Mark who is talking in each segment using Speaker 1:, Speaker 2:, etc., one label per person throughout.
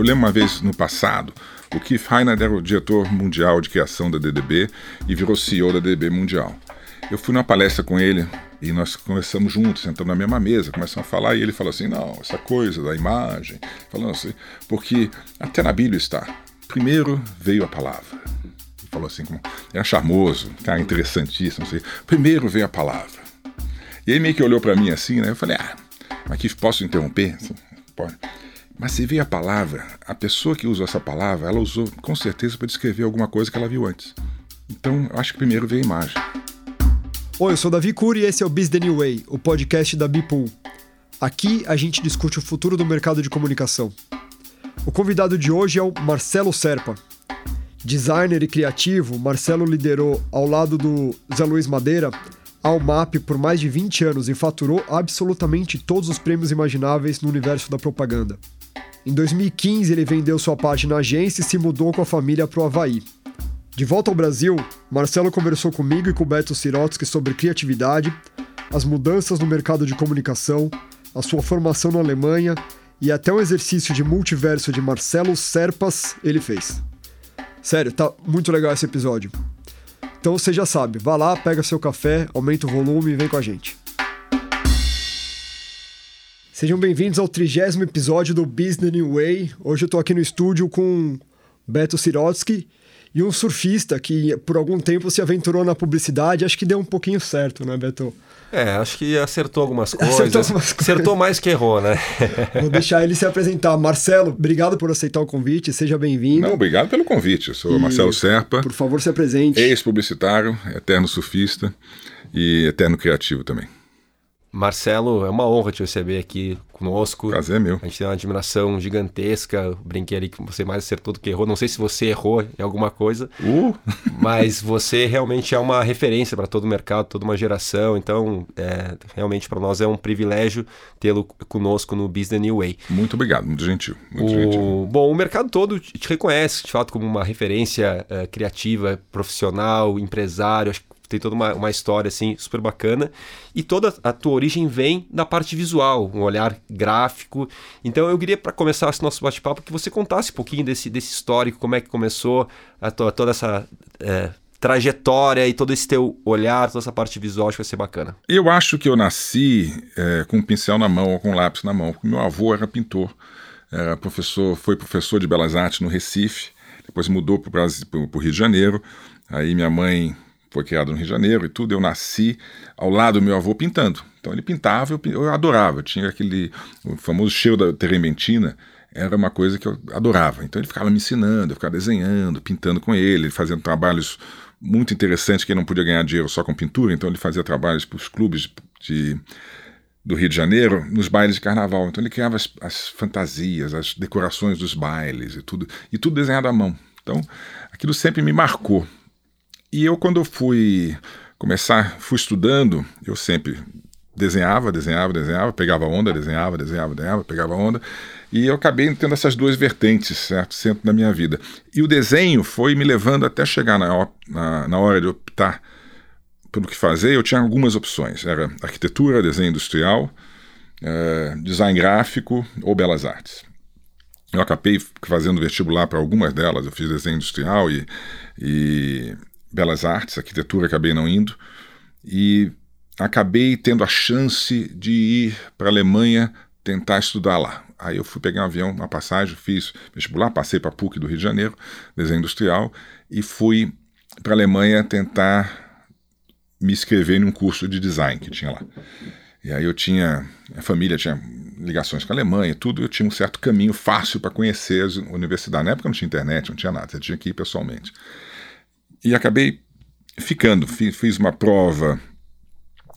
Speaker 1: Eu lembro uma vez no passado, o Keith Heiner era o diretor mundial de criação da DDB e virou CEO da DDB Mundial. Eu fui numa palestra com ele e nós conversamos juntos, sentamos na mesma mesa, começamos a falar e ele falou assim: não, essa coisa da imagem, falando assim, porque até na Bíblia está. Primeiro veio a palavra. Ele falou assim, como, era charmoso, cara interessantíssimo. Assim, Primeiro veio a palavra. E aí meio que olhou para mim assim, né? Eu falei: ah, aqui posso interromper? Assim, pode. Mas se veio a palavra, a pessoa que usou essa palavra, ela usou com certeza para descrever alguma coisa que ela viu antes. Então, acho que primeiro veio a imagem.
Speaker 2: Oi, eu sou Davi Cury e esse é o Biz The New Way, o podcast da Bipool. Aqui a gente discute o futuro do mercado de comunicação. O convidado de hoje é o Marcelo Serpa. Designer e criativo, Marcelo liderou, ao lado do Zé Luiz Madeira, a Almap por mais de 20 anos e faturou absolutamente todos os prêmios imagináveis no universo da propaganda. Em 2015, ele vendeu sua parte na agência e se mudou com a família para o Havaí. De volta ao Brasil, Marcelo conversou comigo e com Beto Sirotsky sobre criatividade, as mudanças no mercado de comunicação, a sua formação na Alemanha e até um exercício de multiverso de Marcelo Serpas ele fez. Sério, tá muito legal esse episódio. Então você já sabe, vá lá, pega seu café, aumenta o volume e vem com a gente. Sejam bem-vindos ao trigésimo episódio do Business New Way. Hoje eu tô aqui no estúdio com Beto Sirotsky e um surfista que por algum tempo se aventurou na publicidade. Acho que deu um pouquinho certo, né, Beto?
Speaker 3: É, acho que acertou algumas coisas.
Speaker 2: Acertou, algumas coisas.
Speaker 3: acertou mais que errou, né?
Speaker 2: Vou deixar ele se apresentar. Marcelo, obrigado por aceitar o convite, seja bem-vindo.
Speaker 1: Não, obrigado pelo convite. Eu sou e, Marcelo Serpa.
Speaker 2: Por favor, se apresente.
Speaker 1: Ex-publicitário, eterno surfista e eterno criativo também.
Speaker 3: Marcelo, é uma honra te receber aqui conosco.
Speaker 1: Prazer meu.
Speaker 3: A gente tem uma admiração gigantesca. Brinquei ali que você mais acertou do que errou. Não sei se você errou em alguma coisa,
Speaker 1: uh.
Speaker 3: mas você realmente é uma referência para todo o mercado, toda uma geração. Então, é, realmente para nós é um privilégio tê-lo conosco no Business New Way.
Speaker 1: Muito obrigado, muito gentil. Muito
Speaker 3: o,
Speaker 1: gentil.
Speaker 3: Bom, o mercado todo te reconhece, de fato, como uma referência uh, criativa, profissional, empresário. Acho que tem toda uma, uma história assim super bacana e toda a tua origem vem da parte visual, um olhar gráfico. Então eu queria para começar esse nosso bate-papo que você contasse um pouquinho desse, desse histórico, como é que começou a tua, toda essa é, trajetória e todo esse teu olhar, toda essa parte visual, acho que vai ser bacana.
Speaker 1: Eu acho que eu nasci é, com um pincel na mão ou com um lápis na mão, porque meu avô era pintor, era professor, foi professor de belas artes no Recife, depois mudou para o Rio de Janeiro. Aí minha mãe foi criado no Rio de Janeiro e tudo, eu nasci ao lado do meu avô pintando. Então ele pintava, eu, eu adorava. Tinha aquele o famoso cheiro da terementina, era uma coisa que eu adorava. Então ele ficava me ensinando, eu ficava desenhando, pintando com ele, fazendo trabalhos muito interessantes que ele não podia ganhar dinheiro só com pintura, então ele fazia trabalhos para os clubes de, do Rio de Janeiro nos bailes de carnaval. Então ele criava as, as fantasias, as decorações dos bailes e tudo, e tudo desenhado à mão. Então aquilo sempre me marcou. E eu, quando fui começar, fui estudando, eu sempre desenhava, desenhava, desenhava, pegava onda, desenhava, desenhava, desenhava, pegava onda. E eu acabei tendo essas duas vertentes, certo? Sempre na minha vida. E o desenho foi me levando até chegar na, na, na hora de optar pelo que fazer. Eu tinha algumas opções: era arquitetura, desenho industrial, é, design gráfico ou belas artes. Eu acabei fazendo vestibular para algumas delas. Eu fiz desenho industrial e, e Belas Artes, arquitetura, acabei não indo. E acabei tendo a chance de ir para a Alemanha tentar estudar lá. Aí eu fui pegar um avião, uma passagem, fiz vestibular, passei para a PUC do Rio de Janeiro, desenho industrial, e fui para a Alemanha tentar me inscrever num curso de design que tinha lá. E aí eu tinha, a família tinha ligações com a Alemanha tudo, eu tinha um certo caminho fácil para conhecer as universidades. Na época não tinha internet, não tinha nada, você tinha que ir pessoalmente. E acabei ficando, fiz uma prova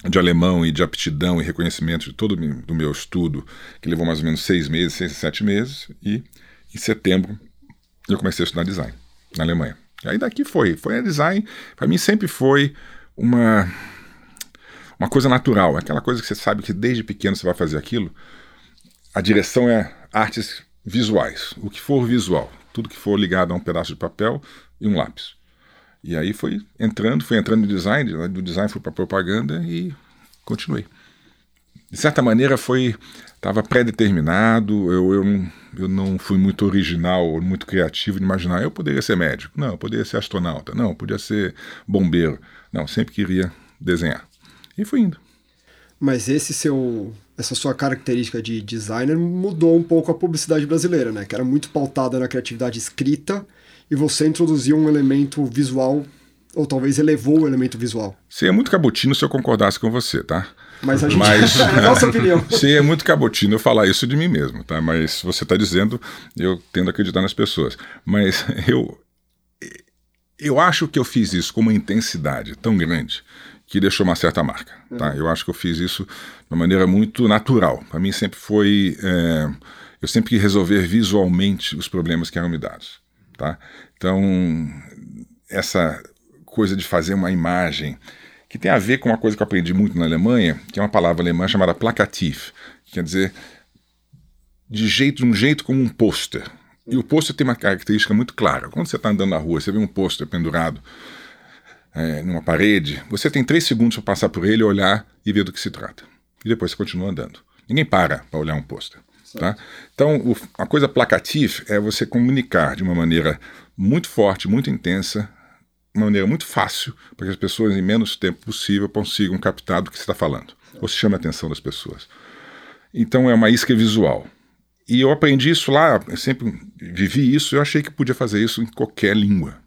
Speaker 1: de alemão e de aptidão e reconhecimento de todo o meu estudo, que levou mais ou menos seis meses, seis, sete meses, e em setembro eu comecei a estudar design na Alemanha. E aí daqui foi, foi a design, para mim sempre foi uma uma coisa natural, aquela coisa que você sabe que desde pequeno você vai fazer aquilo. A direção é artes visuais, o que for visual, tudo que for ligado a um pedaço de papel e um lápis. E aí foi entrando, foi entrando no design, do design fui para propaganda e continuei. de certa maneira, foi estava pré-determinado. Eu, eu, eu não fui muito original, muito criativo de imaginar eu poderia ser médico. Não, eu poderia ser astronauta. Não, eu podia ser bombeiro. Não, sempre queria desenhar. E fui indo.
Speaker 2: Mas esse seu, essa sua característica de designer mudou um pouco a publicidade brasileira, né? Que era muito pautada na criatividade escrita e você introduziu um elemento visual ou talvez elevou o elemento visual.
Speaker 1: Seria muito cabotino se eu concordasse com você, tá?
Speaker 2: Mas a gente. Mas, é a nossa opinião.
Speaker 1: Seria muito cabotino eu falar isso de mim mesmo, tá? Mas você está dizendo, eu tendo a acreditar nas pessoas. Mas eu. Eu acho que eu fiz isso com uma intensidade tão grande que deixou uma certa marca. Tá? Uhum. Eu acho que eu fiz isso de uma maneira muito natural. Para mim sempre foi. É, eu sempre quis resolver visualmente os problemas que eram me dados. Tá? Então, essa coisa de fazer uma imagem que tem a ver com uma coisa que eu aprendi muito na Alemanha, que é uma palavra alemã chamada placatif, que quer dizer de jeito de um jeito como um pôster. E o pôster tem uma característica muito clara. Quando você está andando na rua, você vê um pôster pendurado é, numa parede, você tem três segundos para passar por ele, olhar e ver do que se trata. E depois você continua andando. Ninguém para para olhar um pôster. Tá? Então, o, a coisa placatif é você comunicar de uma maneira muito forte, muito intensa, uma maneira muito fácil para que as pessoas, em menos tempo possível, consigam captar do que você está falando, ou se chame a atenção das pessoas. Então, é uma isca visual. E eu aprendi isso lá, eu sempre vivi isso, eu achei que podia fazer isso em qualquer língua,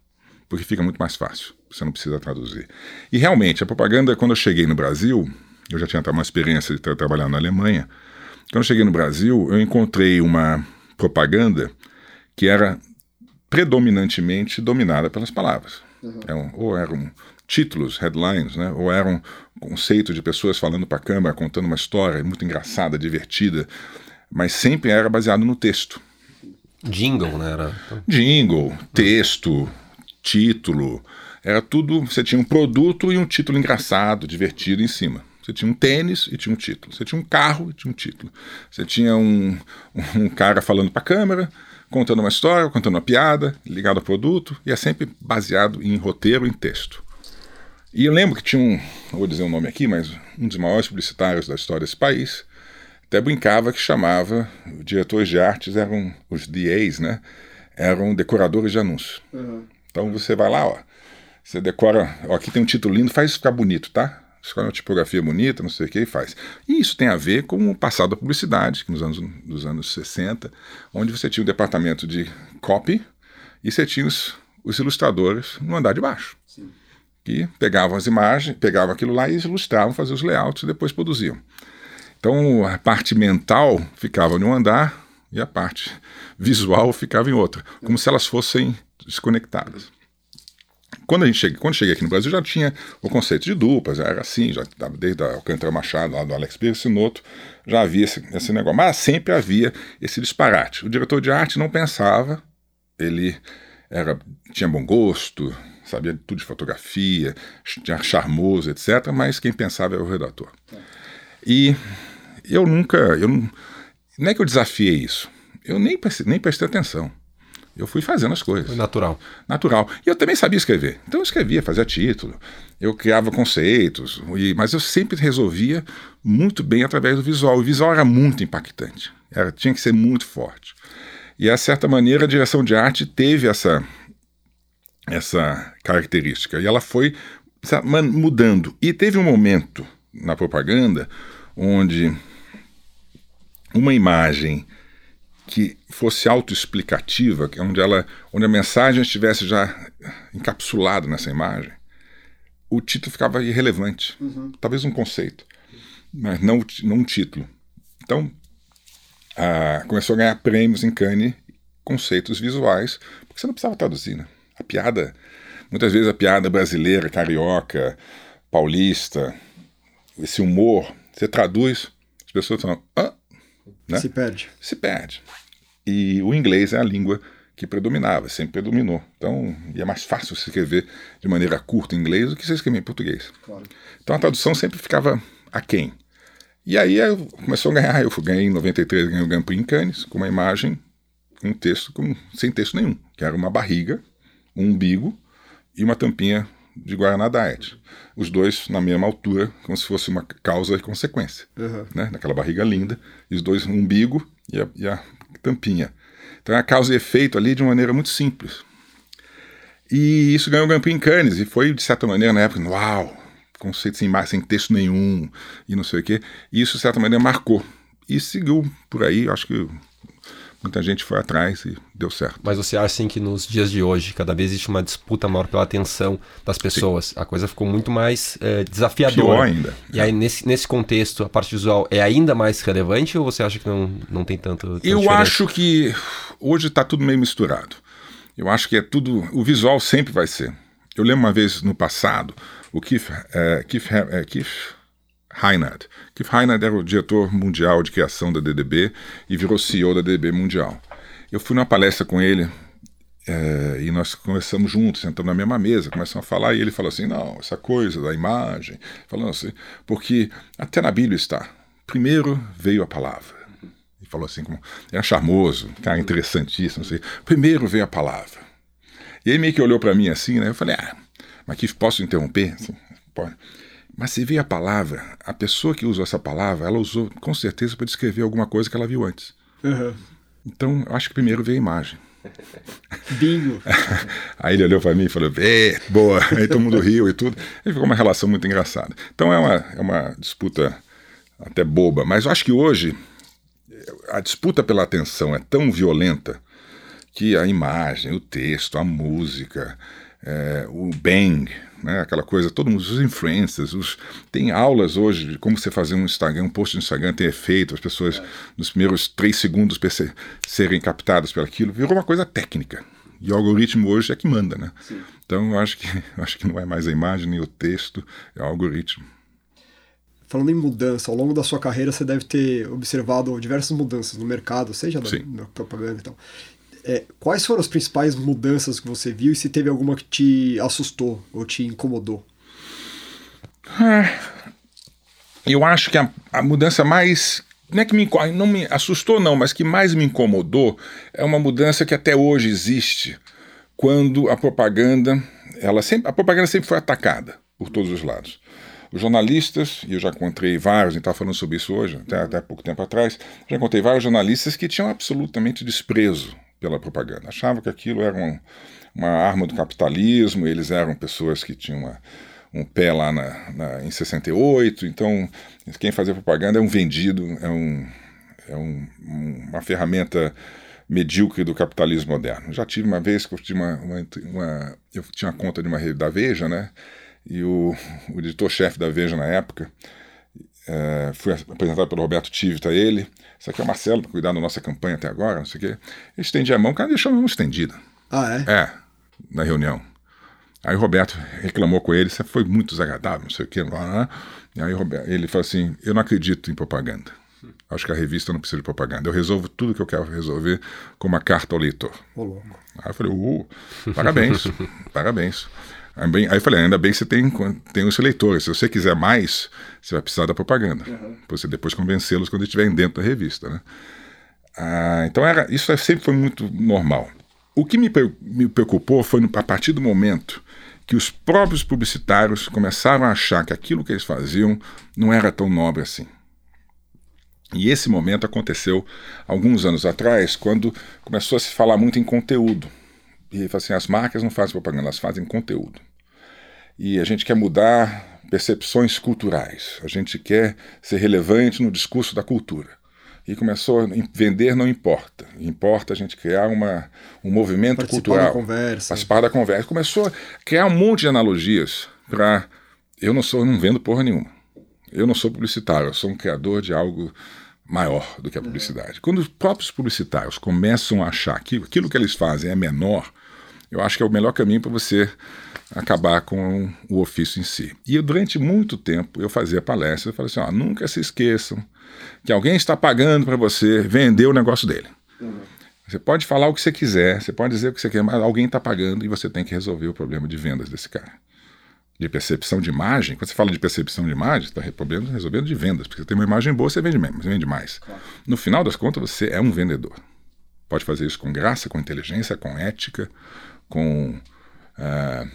Speaker 1: porque fica muito mais fácil, você não precisa traduzir. E realmente, a propaganda, quando eu cheguei no Brasil, eu já tinha uma experiência de trabalhar na Alemanha, quando eu cheguei no Brasil, eu encontrei uma propaganda que era predominantemente dominada pelas palavras. Uhum. Eram, ou eram títulos, headlines, né? ou eram conceitos de pessoas falando para a câmera, contando uma história muito engraçada, divertida, mas sempre era baseado no texto.
Speaker 3: Jingle, né? Era...
Speaker 1: Jingle, texto, título, era tudo. Você tinha um produto e um título engraçado, divertido em cima. Você tinha um tênis e tinha um título. Você tinha um carro e tinha um título. Você tinha um, um cara falando para a câmera, contando uma história, contando uma piada, ligado ao produto, e é sempre baseado em roteiro, em texto. E eu lembro que tinha um, não vou dizer o um nome aqui, mas um dos maiores publicitários da história desse país, até brincava que chamava, diretores de artes eram os DAs, né? Eram decoradores de anúncios. Uhum. Então você vai lá, ó, você decora, ó, aqui tem um título lindo, faz isso ficar bonito, tá? Escolhe uma tipografia bonita, não sei o que, e faz. E isso tem a ver com o passado da publicidade, que nos anos, nos anos 60, onde você tinha o departamento de copy e você tinha os, os ilustradores no andar de baixo. Sim. Que pegavam as imagens, pegavam aquilo lá e ilustravam, faziam os layouts e depois produziam. Então a parte mental ficava em um andar e a parte visual ficava em outra, como se elas fossem desconectadas. Quando a gente cheguei, quando cheguei aqui no Brasil já tinha o conceito de duplas, era assim, já desde a Alcântara Machado, lá do Alex Noto, já havia esse, esse negócio. Mas sempre havia esse disparate. O diretor de arte não pensava, ele era, tinha bom gosto, sabia tudo de fotografia, tinha charmoso, etc., mas quem pensava era o redator. E eu nunca, eu não, é que eu desafiei isso, eu nem, nem prestei atenção. Eu fui fazendo as coisas. Foi
Speaker 3: natural.
Speaker 1: Natural. E eu também sabia escrever. Então eu escrevia, fazia título, eu criava conceitos, e, mas eu sempre resolvia muito bem através do visual. O visual era muito impactante, era, tinha que ser muito forte. E, a certa maneira, a direção de arte teve essa, essa característica. E ela foi mudando. E teve um momento na propaganda onde uma imagem que fosse autoexplicativa, onde, ela, onde a mensagem estivesse já encapsulada nessa imagem, o título ficava irrelevante. Uhum. Talvez um conceito, mas não, não um título. Então, a, começou a ganhar prêmios em Cannes, conceitos visuais, porque você não precisava traduzir. Né? A piada, muitas vezes a piada brasileira, carioca, paulista, esse humor, você traduz, as pessoas falam, ah,
Speaker 2: né? Se perde.
Speaker 1: Se perde. E o inglês é a língua que predominava, sempre predominou. Então, é mais fácil se escrever de maneira curta em inglês do que se escrever em português. Claro. Então a tradução sempre ficava aquém. E aí eu começou a ganhar, eu ganhei em 93, ganhei o Grand Prix em Cannes, com uma imagem, um texto com, sem texto nenhum, que era uma barriga, um umbigo e uma tampinha de Guaraná Diet. Os dois na mesma altura, como se fosse uma causa e consequência.
Speaker 2: Uhum.
Speaker 1: Né? Naquela barriga linda, e os dois, um umbigo e a, e a tampinha. Então é a causa e efeito ali de uma maneira muito simples. E isso ganhou o Grand Prix em Cannes, e foi, de certa maneira, na época, uau, conceito sem, sem texto nenhum, e não sei o quê. E isso, de certa maneira, marcou. E seguiu por aí, acho que muita gente foi atrás e deu certo.
Speaker 3: Mas você acha assim que nos dias de hoje, cada vez existe uma disputa maior pela atenção das pessoas, Sim. a coisa ficou muito mais é, desafiadora.
Speaker 1: Pior ainda.
Speaker 3: E aí, nesse, nesse contexto, a parte visual é ainda mais relevante ou você acha que não, não tem tanto.
Speaker 1: Eu diferença? acho que hoje está tudo meio misturado. Eu acho que é tudo. O visual sempre vai ser. Eu lembro uma vez no passado, o Keith, é, Keith, é, Keith Reinhardt. Keith Reinhardt era o diretor mundial de criação da DDB e virou CEO da DDB mundial. Eu fui numa palestra com ele é, e nós conversamos juntos, sentamos na mesma mesa, começamos a falar e ele falou assim: não, essa coisa da imagem, falando assim, porque até na Bíblia está. Primeiro veio a palavra. E falou assim, como era charmoso, cara interessantíssimo. Assim, Primeiro veio a palavra. E ele meio que olhou para mim assim, né? Eu falei: ah, mas que posso interromper? Assim, pode. Mas se vê a palavra, a pessoa que usou essa palavra, ela usou com certeza para descrever alguma coisa que ela viu antes.
Speaker 2: Uhum.
Speaker 1: Então, acho que primeiro veio a imagem.
Speaker 2: Bingo!
Speaker 1: Aí ele olhou para mim e falou: é, boa! Aí todo mundo riu e tudo. E ficou uma relação muito engraçada. Então é uma, é uma disputa até boba, mas eu acho que hoje a disputa pela atenção é tão violenta que a imagem, o texto, a música, é, o bang, né, aquela coisa, todo mundo, os influencers, os, tem aulas hoje de como você fazer um Instagram, um post no Instagram tem efeito, as pessoas é. nos primeiros três segundos serem captadas pelo aquilo, virou uma coisa técnica. E o algoritmo hoje é que manda, né? Sim. Então eu acho que eu acho que não é mais a imagem nem o texto, é o algoritmo.
Speaker 2: Falando em mudança, ao longo da sua carreira você deve ter observado diversas mudanças no mercado, seja na, na propaganda e tal. É, quais foram as principais mudanças que você viu e se teve alguma que te assustou ou te incomodou?
Speaker 1: É, eu acho que a, a mudança mais não é que me, não me assustou, não, mas que mais me incomodou é uma mudança que até hoje existe quando a propaganda, ela sempre, a propaganda sempre foi atacada por todos os lados. Os jornalistas, e eu já encontrei vários, a gente estava falando sobre isso hoje, até, até pouco tempo atrás, já encontrei vários jornalistas que tinham absolutamente desprezo pela propaganda. Achavam que aquilo era um, uma arma do capitalismo, eles eram pessoas que tinham uma, um pé lá na, na, em 68, então quem fazia propaganda é um vendido, é, um, é um, uma ferramenta medíocre do capitalismo moderno. Já tive uma vez que eu tinha uma, uma, uma eu tinha conta de uma rede da Veja, né? E o, o editor-chefe da Veja na época é, fui apresentado pelo Roberto Tivita, ele. Isso aqui é o Marcelo, para cuidar da nossa campanha até agora, não sei o quê. Ele estendia a mão, o cara deixou a mão estendida.
Speaker 2: Ah, é?
Speaker 1: É, na reunião. Aí o Roberto reclamou com ele, isso foi muito desagradável, não sei o quê. Lá, E aí ele falou assim: Eu não acredito em propaganda. Acho que a revista não precisa de propaganda. Eu resolvo tudo que eu quero resolver com uma carta ao leitor.
Speaker 2: Ô, louco.
Speaker 1: Aí eu falei: uh, parabéns, parabéns. Aí eu falei, ainda bem que você tem, tem os leitores. Se você quiser mais, você vai precisar da propaganda. Uhum. Para você depois convencê-los quando estiverem dentro da revista. Né? Ah, então era, isso é, sempre foi muito normal. O que me, me preocupou foi a partir do momento que os próprios publicitários começaram a achar que aquilo que eles faziam não era tão nobre assim. E esse momento aconteceu alguns anos atrás, quando começou a se falar muito em conteúdo. E assim, as marcas não fazem propaganda, elas fazem conteúdo. E a gente quer mudar percepções culturais. A gente quer ser relevante no discurso da cultura. E começou a vender não importa. Importa a gente criar uma, um movimento
Speaker 2: participar
Speaker 1: cultural.
Speaker 2: Da conversa.
Speaker 1: Participar da conversa. Começou a criar um monte de analogias para. Eu não sou, eu não vendo porra nenhuma. Eu não sou publicitário, eu sou um criador de algo maior do que a publicidade. Quando os próprios publicitários começam a achar que aquilo que eles fazem é menor, eu acho que é o melhor caminho para você acabar com o ofício em si. E durante muito tempo eu fazia palestras, eu falei assim, ó, nunca se esqueçam que alguém está pagando para você vender o negócio dele. Uhum. Você pode falar o que você quiser, você pode dizer o que você quer, mas alguém está pagando e você tem que resolver o problema de vendas desse cara de percepção de imagem, quando você fala de percepção de imagem, você está resolvendo, resolvendo de vendas, porque você tem uma imagem boa, você vende, você vende mais. Claro. No final das contas, você é um vendedor. Pode fazer isso com graça, com inteligência, com ética, com uh,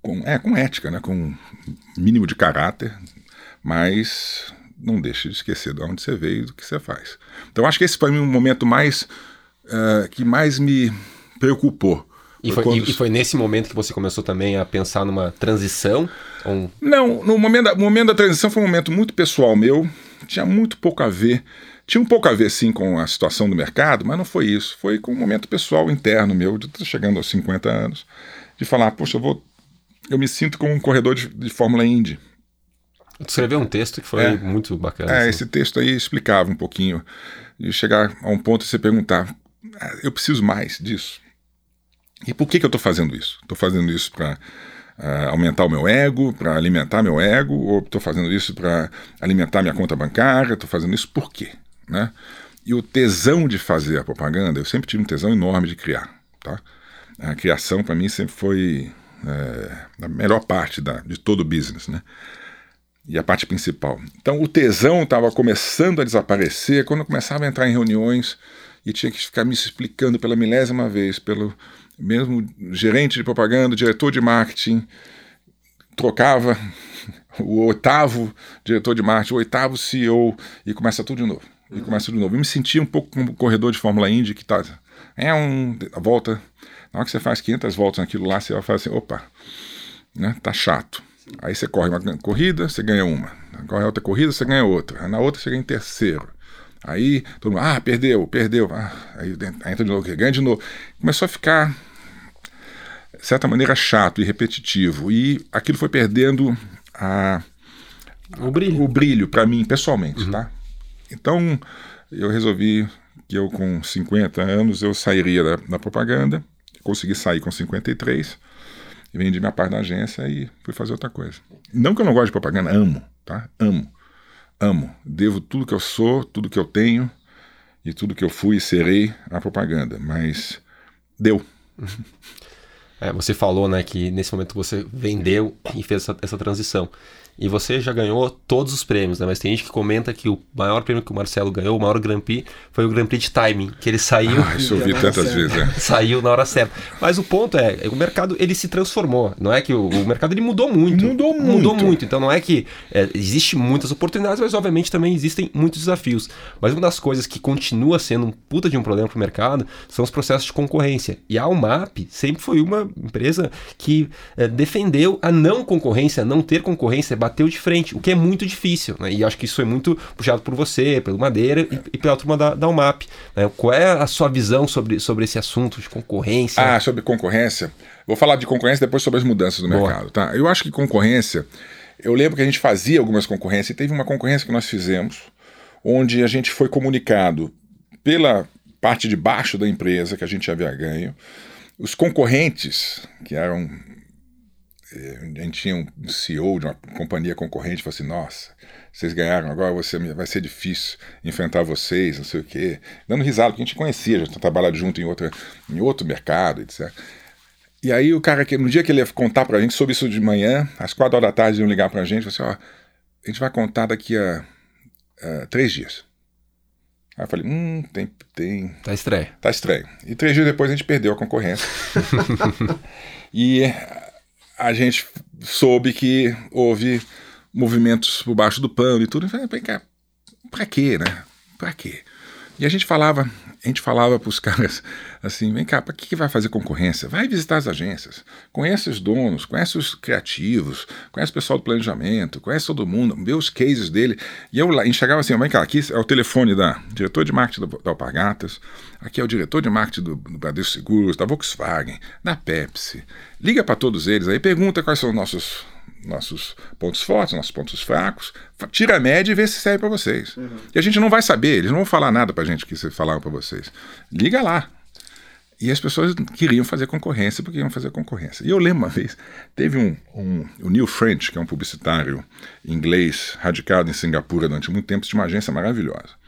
Speaker 1: com, é, com ética, né? com mínimo de caráter, mas não deixe de esquecer de onde você veio e do que você faz. Então acho que esse foi um momento mais uh, que mais me preocupou.
Speaker 3: E foi, quando... e foi, nesse momento que você começou também a pensar numa transição?
Speaker 1: Não, no momento da, momento da transição foi um momento muito pessoal meu, tinha muito pouco a ver. Tinha um pouco a ver, sim, com a situação do mercado, mas não foi isso. Foi com um momento pessoal interno meu, de estar chegando aos 50 anos, de falar, poxa, eu vou. Eu me sinto como um corredor de, de Fórmula Indy.
Speaker 3: Tu escreveu um texto que foi é, muito bacana.
Speaker 1: É, assim. esse texto aí explicava um pouquinho. De chegar a um ponto e você perguntar: ah, eu preciso mais disso. E por que, que eu estou fazendo isso? Estou fazendo isso para uh, ah, aumentar o meu ego, para alimentar meu ego, ou estou fazendo isso para alimentar minha conta bancária? Estou fazendo isso por quê? Né? E o tesão de fazer a propaganda, eu sempre tive um tesão enorme de criar. Tá? A criação, para mim, sempre foi é, a melhor parte da, de todo o business. Né? e a parte principal. Então o tesão estava começando a desaparecer quando eu começava a entrar em reuniões e tinha que ficar me explicando pela milésima vez, pelo mesmo gerente de propaganda, diretor de marketing, trocava o oitavo diretor de marketing, o oitavo CEO e começa tudo de novo. E começa de novo. Eu me sentia um pouco como um corredor de Fórmula Indy que tá é um a volta, na hora que você faz 500 voltas naquilo lá, você vai fazer assim, opa, né, tá chato. Aí você corre uma corrida, você ganha uma. Corre outra corrida, você ganha outra. Na outra você ganha em terceiro. Aí todo mundo, ah, perdeu, perdeu. Ah, aí entra de novo, ganha de novo. Começou a ficar, de certa maneira, chato e repetitivo. E aquilo foi perdendo a,
Speaker 3: o brilho,
Speaker 1: o brilho para mim, pessoalmente, uhum. tá? Então eu resolvi que eu com 50 anos eu sairia da, da propaganda. Consegui sair com 53 e vendi minha parte da agência e fui fazer outra coisa. Não que eu não goste de propaganda, amo, tá? Amo. Amo. Devo tudo que eu sou, tudo que eu tenho e tudo que eu fui e serei à propaganda, mas deu.
Speaker 3: É, você falou, né, que nesse momento você vendeu e fez essa, essa transição. E você já ganhou todos os prêmios, né? Mas tem gente que comenta que o maior prêmio que o Marcelo ganhou, o maior Grand Prix, foi o Grand Prix de timing, que ele saiu.
Speaker 1: Ah, isso eu vi tantas certa. vezes, é.
Speaker 3: Saiu na hora certa. Mas o ponto é, o mercado ele se transformou. Não é que o, o mercado ele mudou muito.
Speaker 1: Mudou muito.
Speaker 3: Mudou muito. Então não é que é, existe muitas oportunidades, mas obviamente também existem muitos desafios. Mas uma das coisas que continua sendo um puta de um problema para o mercado são os processos de concorrência. E a UMAP sempre foi uma empresa que é, defendeu a não concorrência, a não ter concorrência bateu de frente, o que é muito difícil. Né? E acho que isso foi muito puxado por você, pelo Madeira e, e pela turma da, da UMAP. Né? Qual é a sua visão sobre, sobre esse assunto de concorrência?
Speaker 1: Ah, sobre concorrência. Vou falar de concorrência depois sobre as mudanças do Boa. mercado. Tá? Eu acho que concorrência. Eu lembro que a gente fazia algumas concorrências e teve uma concorrência que nós fizemos onde a gente foi comunicado pela parte de baixo da empresa que a gente havia ganho. Os concorrentes, que eram a gente tinha um CEO de uma companhia concorrente, falou assim, nossa, vocês ganharam, agora você, vai ser difícil enfrentar vocês, não sei o quê. Dando risada, porque a gente conhecia, já tinha trabalhado junto em, outra, em outro mercado, etc. E aí o cara, que no dia que ele ia contar pra gente sobre isso de manhã, às quatro horas da tarde iam ligar pra gente, falou assim, ó, a gente vai contar daqui a, a três dias. Aí eu falei, hum, tem, tem...
Speaker 3: Tá estranho.
Speaker 1: Tá estranho. E três dias depois a gente perdeu a concorrência. e a gente soube que houve movimentos por baixo do pano e tudo. falei, pra quê, né? Pra quê? E a gente falava, a gente falava para os caras assim, vem cá, para que, que vai fazer concorrência? Vai visitar as agências, conhece os donos, conhece os criativos, conhece o pessoal do planejamento, conhece todo mundo, vê os cases dele. E eu lá enxergava assim, vem cá, aqui é o telefone da diretor de marketing da Alpargatas, aqui é o diretor de marketing do, do Bradesco Seguros, da Volkswagen, da Pepsi. Liga para todos eles aí, pergunta quais são os nossos nossos pontos fortes, nossos pontos fracos, tira a média e vê se serve para vocês. Uhum. E a gente não vai saber, eles não vão falar nada para a gente que falaram para vocês. Liga lá. E as pessoas queriam fazer concorrência porque iam fazer concorrência. E eu lembro uma vez, teve um, um o Neil French, que é um publicitário inglês radicado em Singapura durante muito tempo, tinha uma agência maravilhosa.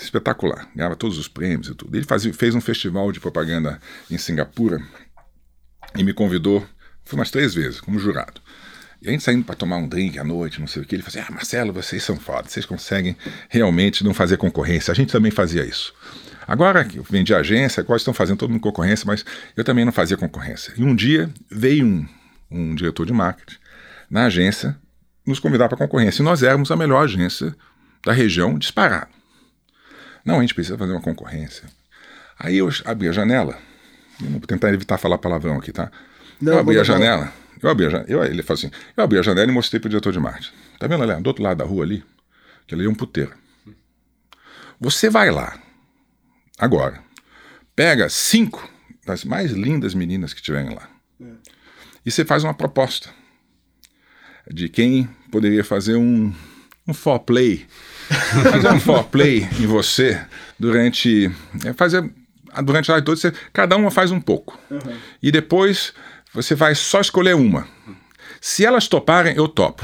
Speaker 1: Espetacular, ganhava todos os prêmios e tudo. Ele fazia, fez um festival de propaganda em Singapura e me convidou, fui umas três vezes, como jurado. E a gente saindo para tomar um drink à noite, não sei o que, ele falou assim: Ah, Marcelo, vocês são foda, vocês conseguem realmente não fazer concorrência. A gente também fazia isso. Agora que eu vendi agência, agora estão fazendo todo mundo concorrência, mas eu também não fazia concorrência. E um dia veio um, um diretor de marketing, na agência, nos convidar para a concorrência. E nós éramos a melhor agência da região, disparado. Não, a gente precisa fazer uma concorrência. Aí eu abri a janela, vou tentar evitar falar palavrão aqui, tá? Não, eu abri a janela, eu abri a janela, eu, ele falou assim, eu abri a janela e mostrei para o diretor de marketing. Tá vendo ali, do outro lado da rua ali? Que ali é um puteiro. Você vai lá, agora, pega cinco das mais lindas meninas que tiverem lá. É. E você faz uma proposta de quem poderia fazer um, um foreplay. fazer um foreplay em você durante. É, fazer durante a noite toda, você, cada uma faz um pouco. Uhum. E depois você vai só escolher uma. Se elas toparem, eu topo.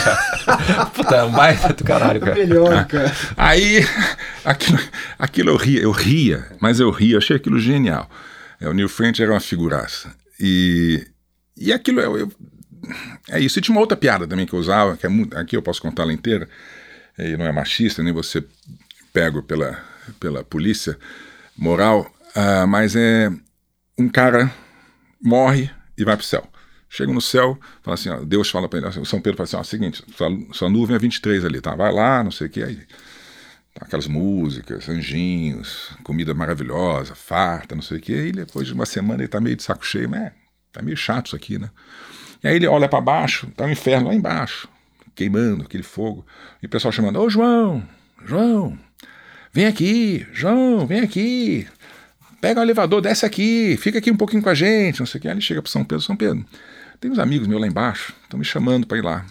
Speaker 3: Puta, é um baita do caralho, cara.
Speaker 2: Melhor, cara.
Speaker 1: Aí, aquilo, aquilo eu ria, eu ria, mas eu ria, achei aquilo genial. É, o Neil French era uma figuraça. E, e aquilo, eu, eu, é isso. E tinha uma outra piada também que eu usava, que é muito, aqui eu posso contar ela inteira, e não é machista, nem você pego pela, pela polícia moral, uh, mas é um cara morre e vai para o céu. Chega no céu, fala assim, ó, Deus fala para ele, o São Pedro fala assim, ó, seguinte, sua, sua nuvem é 23 ali, tá? Vai lá, não sei o que, aí tá, aquelas músicas, anjinhos, comida maravilhosa, farta, não sei o que, depois de uma semana ele tá meio de saco cheio, mas é, tá meio chato isso aqui, né? E aí ele olha para baixo, tá o um inferno lá embaixo, queimando aquele fogo, e o pessoal chamando, ô João, João, vem aqui, João, vem aqui, pega o elevador, desce aqui, fica aqui um pouquinho com a gente, não sei o que. Aí ele chega para São Pedro, São Pedro, tem uns amigos meus lá embaixo, estão me chamando para ir lá.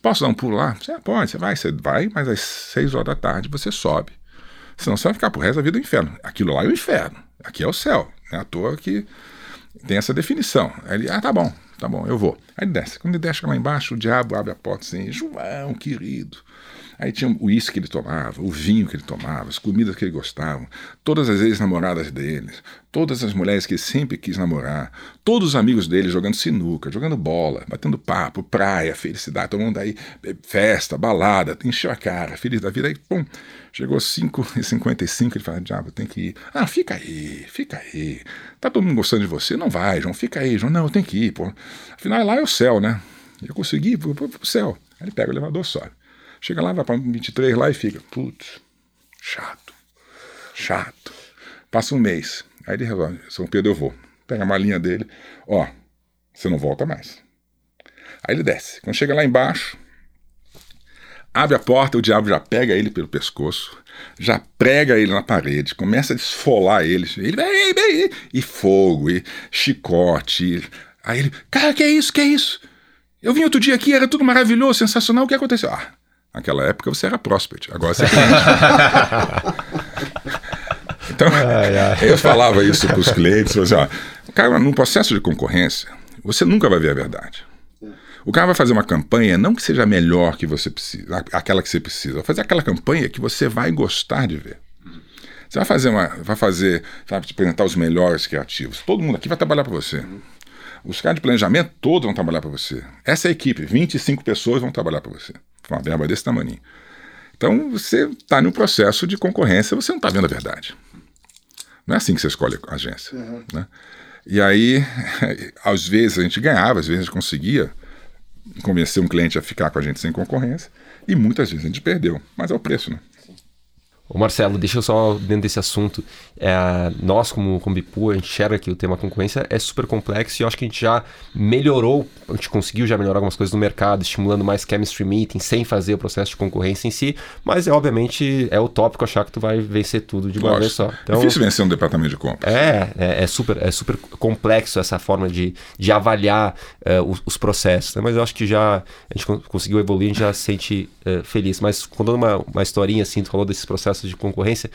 Speaker 1: Posso dar um pulo lá? Você pode, você vai, você vai, mas às seis horas da tarde você sobe. Senão você vai ficar pro resto da vida no inferno. Aquilo lá é o inferno, aqui é o céu. É à toa que tem essa definição. Aí ele, ah, tá bom, tá bom, eu vou. Aí ele desce. Quando ele desce lá embaixo, o diabo abre a porta assim, João, querido, Aí tinha o uísque que ele tomava, o vinho que ele tomava, as comidas que ele gostava, todas as ex-namoradas dele, todas as mulheres que ele sempre quis namorar, todos os amigos dele jogando sinuca, jogando bola, batendo papo, praia, felicidade, todo mundo aí, festa, balada, encheu a cara, feliz da vida. Aí, pum, chegou 5h55, ele fala, diabo, tem que ir. Ah, fica aí, fica aí. Tá todo mundo gostando de você? Não vai, João, fica aí, João. Não, tem que ir, pô. Afinal, lá é o céu, né? Eu consegui, vou pro céu. Aí ele pega o elevador, sobe. Chega lá, vai para 23 lá e fica, putz, chato, chato. Passa um mês. Aí ele resolve, São Pedro, eu vou. Pega a malinha dele, ó, você não volta mais. Aí ele desce. Quando chega lá embaixo, abre a porta, o diabo já pega ele pelo pescoço, já prega ele na parede, começa a desfolar ele. Ele vem, vem, e fogo, e chicote. E... Aí ele, cara, que é isso, que é isso? Eu vim outro dia aqui, era tudo maravilhoso, sensacional, o que aconteceu? Ah, Naquela época você era prospect, agora você é cliente. então, ai, ai. eu falava isso para os clientes, assim, ó, cara, no processo de concorrência, você nunca vai ver a verdade. O cara vai fazer uma campanha, não que seja a melhor que você precisa, aquela que você precisa, vai fazer aquela campanha que você vai gostar de ver. Você vai fazer uma, vai fazer, vai te apresentar os melhores criativos. Todo mundo aqui vai trabalhar para você. Os caras de planejamento todos vão trabalhar para você. Essa é a equipe, 25 pessoas vão trabalhar para você uma verba desse tamanho. Então você está no processo de concorrência, você não está vendo a verdade. Não é assim que você escolhe a agência. Uhum. Né? E aí, às vezes a gente ganhava, às vezes a gente conseguia convencer um cliente a ficar com a gente sem concorrência, e muitas vezes a gente perdeu. Mas é o preço, né?
Speaker 3: Ô Marcelo, deixa eu só, dentro desse assunto, é, nós como, como Bipu, a gente enxerga que o tema concorrência é super complexo e eu acho que a gente já melhorou, a gente conseguiu já melhorar algumas coisas no mercado, estimulando mais chemistry meeting, sem fazer o processo de concorrência em si, mas é, obviamente é utópico achar que tu vai vencer tudo de uma vez só.
Speaker 1: Então, Difícil vencer um departamento de compras.
Speaker 3: É, é, é, super, é super complexo essa forma de, de avaliar uh, os, os, processos, né? mas eu acho que já a gente conseguiu evoluir, a gente já se sente uh, feliz. Mas contando uma, uma historinha assim, tu falou desses processos de concorrência,